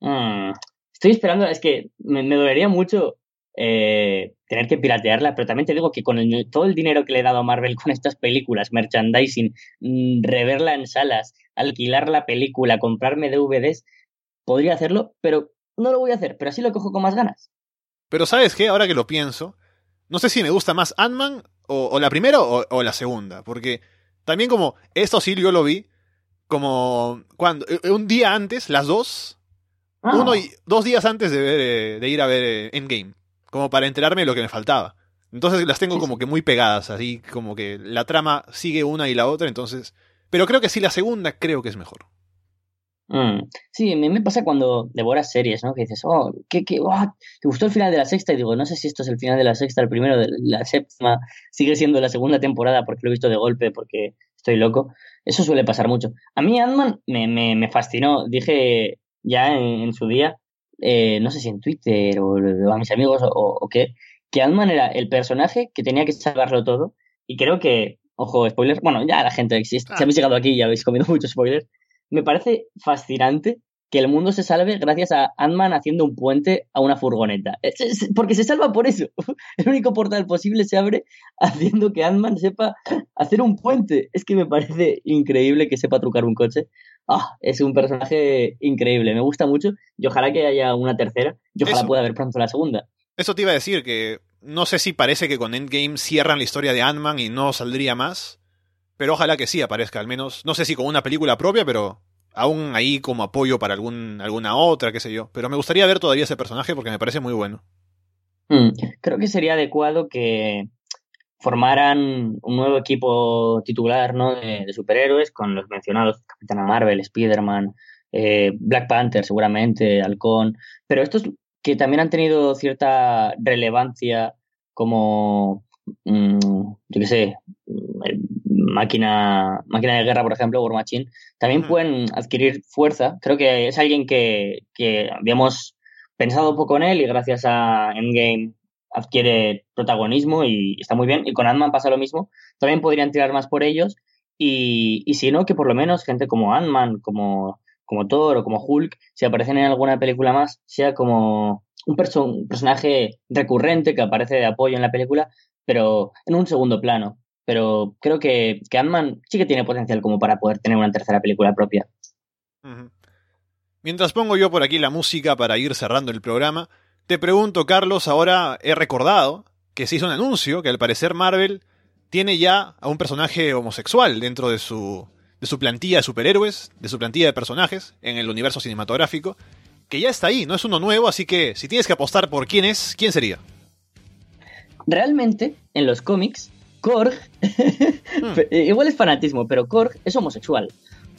Mm, Estoy esperando, es que me, me dolería mucho eh, tener que piratearla, pero también te digo que con el- todo el dinero que le he dado a Marvel con estas películas, merchandising, mm, reverla en salas, alquilar la película, comprarme DVDs, podría hacerlo, pero no lo voy a hacer, pero así lo cojo con más ganas. Pero ¿sabes qué? Ahora que lo pienso, no sé si me gusta más Ant-Man o, o la primera o, o la segunda. Porque también como esto sí yo lo vi como cuando eh, un día antes, las dos, Ah. uno y dos días antes de ver eh, de ir a ver eh, Endgame, como para enterarme de lo que me faltaba. Entonces las tengo como que muy pegadas, así como que la trama sigue una y la otra, entonces. Pero creo que sí la segunda creo que es mejor. Mm, Sí, a mí me pasa cuando devoras series, ¿no? Que dices, oh, ¿qué, qué, oh, ¿te gustó el final de la sexta? Y digo, no sé si esto es el final de la sexta, el primero de la séptima, sigue siendo la segunda temporada porque lo he visto de golpe, porque estoy loco. Eso suele pasar mucho. A mí Ant-Man me, me, me fascinó. Dije ya en, en su día, eh, no sé si en Twitter o, o a mis amigos o, o qué, que Ant-Man era el personaje que tenía que salvarlo todo. Y creo que, ojo, spoilers, bueno, ya la gente existe. Si habéis llegado aquí y habéis comido muchos spoilers. Me parece fascinante que el mundo se salve gracias a Ant-Man haciendo un puente a una furgoneta. Es- porque se salva por eso. El único portal posible se abre haciendo que Ant-Man sepa hacer un puente. Es que me parece increíble que sepa trucar un coche. Ah, es un personaje increíble. Me gusta mucho y ojalá que haya una tercera y ojalá Eso. pueda ver pronto la segunda. Eso te iba a decir que no sé si parece que con Endgame cierran la historia de Ant-Man y no saldría más, pero ojalá que sí aparezca, al menos, no sé si con una película propia, pero aún ahí como apoyo para algún, alguna otra, qué sé yo. Pero me gustaría ver todavía ese personaje porque me parece muy bueno. Mm, Creo que sería adecuado que formaran un nuevo equipo titular ¿no? de, de superhéroes con los mencionados Capitana Marvel, Spider-Man, eh, Black Panther seguramente, Halcón, pero estos que también han tenido cierta relevancia como, mm, yo qué sé, mm, máquina, máquina de guerra, por ejemplo, War Machine, también pueden adquirir fuerza. Creo que es alguien que, que habíamos pensado un poco en él y gracias a Endgame adquiere protagonismo y está muy bien. Y con Ant-Man pasa lo mismo. También podrían tirar más por ellos. Y, y si no, que por lo menos gente como Ant-Man, como, como Thor o como Hulk, si aparecen en alguna película más, sea como un, perso- un personaje recurrente que aparece de apoyo en la película, pero en un segundo plano. Pero creo que, que Ant-Man sí que tiene potencial como para poder tener una tercera película propia. Mientras pongo yo por aquí la música para ir cerrando el programa, Te pregunto, Carlos, ahora he recordado que se hizo un anuncio que al parecer Marvel tiene ya a un personaje homosexual dentro de su, de su plantilla de superhéroes, de su plantilla de personajes en el universo cinematográfico, que ya está ahí, no es uno nuevo, así que si tienes que apostar por quién es, ¿quién sería? Realmente, en los cómics, Korg, igual es fanatismo, pero Korg es homosexual.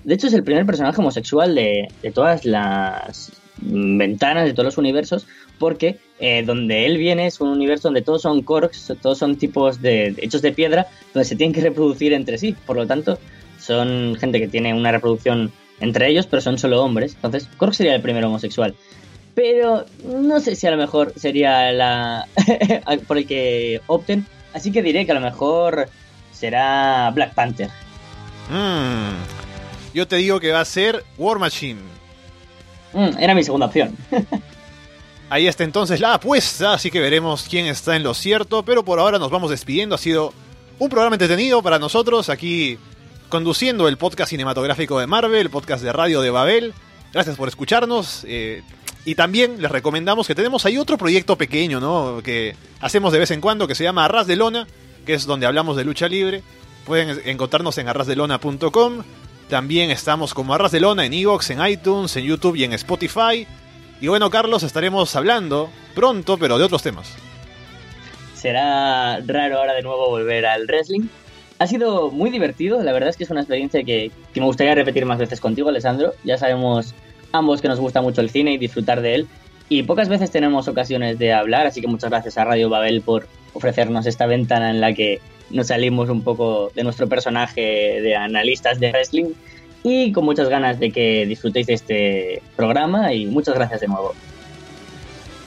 De hecho, es el primer personaje homosexual de, de todas las ventanas, de todos los universos, porque eh, donde él viene es un universo donde todos son Korgs, todos son tipos de, hechos de piedra, donde se tienen que reproducir entre sí. Por lo tanto, son gente que tiene una reproducción entre ellos, pero son solo hombres. Entonces, Korg sería el primer homosexual. Pero no sé si a lo mejor sería la por el que opten. Así que diré que a lo mejor será Black Panther. Mm. Yo te digo que va a ser War Machine. Mm, era mi segunda opción. Ahí está entonces la apuesta, así que veremos quién está en lo cierto, pero por ahora nos vamos despidiendo. Ha sido un programa entretenido para nosotros aquí conduciendo el podcast cinematográfico de Marvel, el podcast de radio de Babel. Gracias por escucharnos. Eh, y también les recomendamos que tenemos ahí otro proyecto pequeño, ¿no? Que hacemos de vez en cuando, que se llama Arras de Lona, que es donde hablamos de lucha libre. Pueden encontrarnos en arrasdelona.com. También estamos como Arras de Lona en Evox, en iTunes, en YouTube y en Spotify. Y bueno, Carlos, estaremos hablando pronto, pero de otros temas. Será raro ahora de nuevo volver al wrestling. Ha sido muy divertido, la verdad es que es una experiencia que, que me gustaría repetir más veces contigo, Alessandro. Ya sabemos ambos que nos gusta mucho el cine y disfrutar de él. Y pocas veces tenemos ocasiones de hablar, así que muchas gracias a Radio Babel por ofrecernos esta ventana en la que nos salimos un poco de nuestro personaje de analistas de wrestling y con muchas ganas de que disfrutéis de este programa y muchas gracias de nuevo.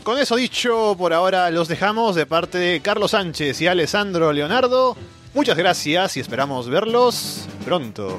Con eso dicho, por ahora los dejamos de parte de Carlos Sánchez y Alessandro Leonardo. Muchas gracias y esperamos verlos pronto.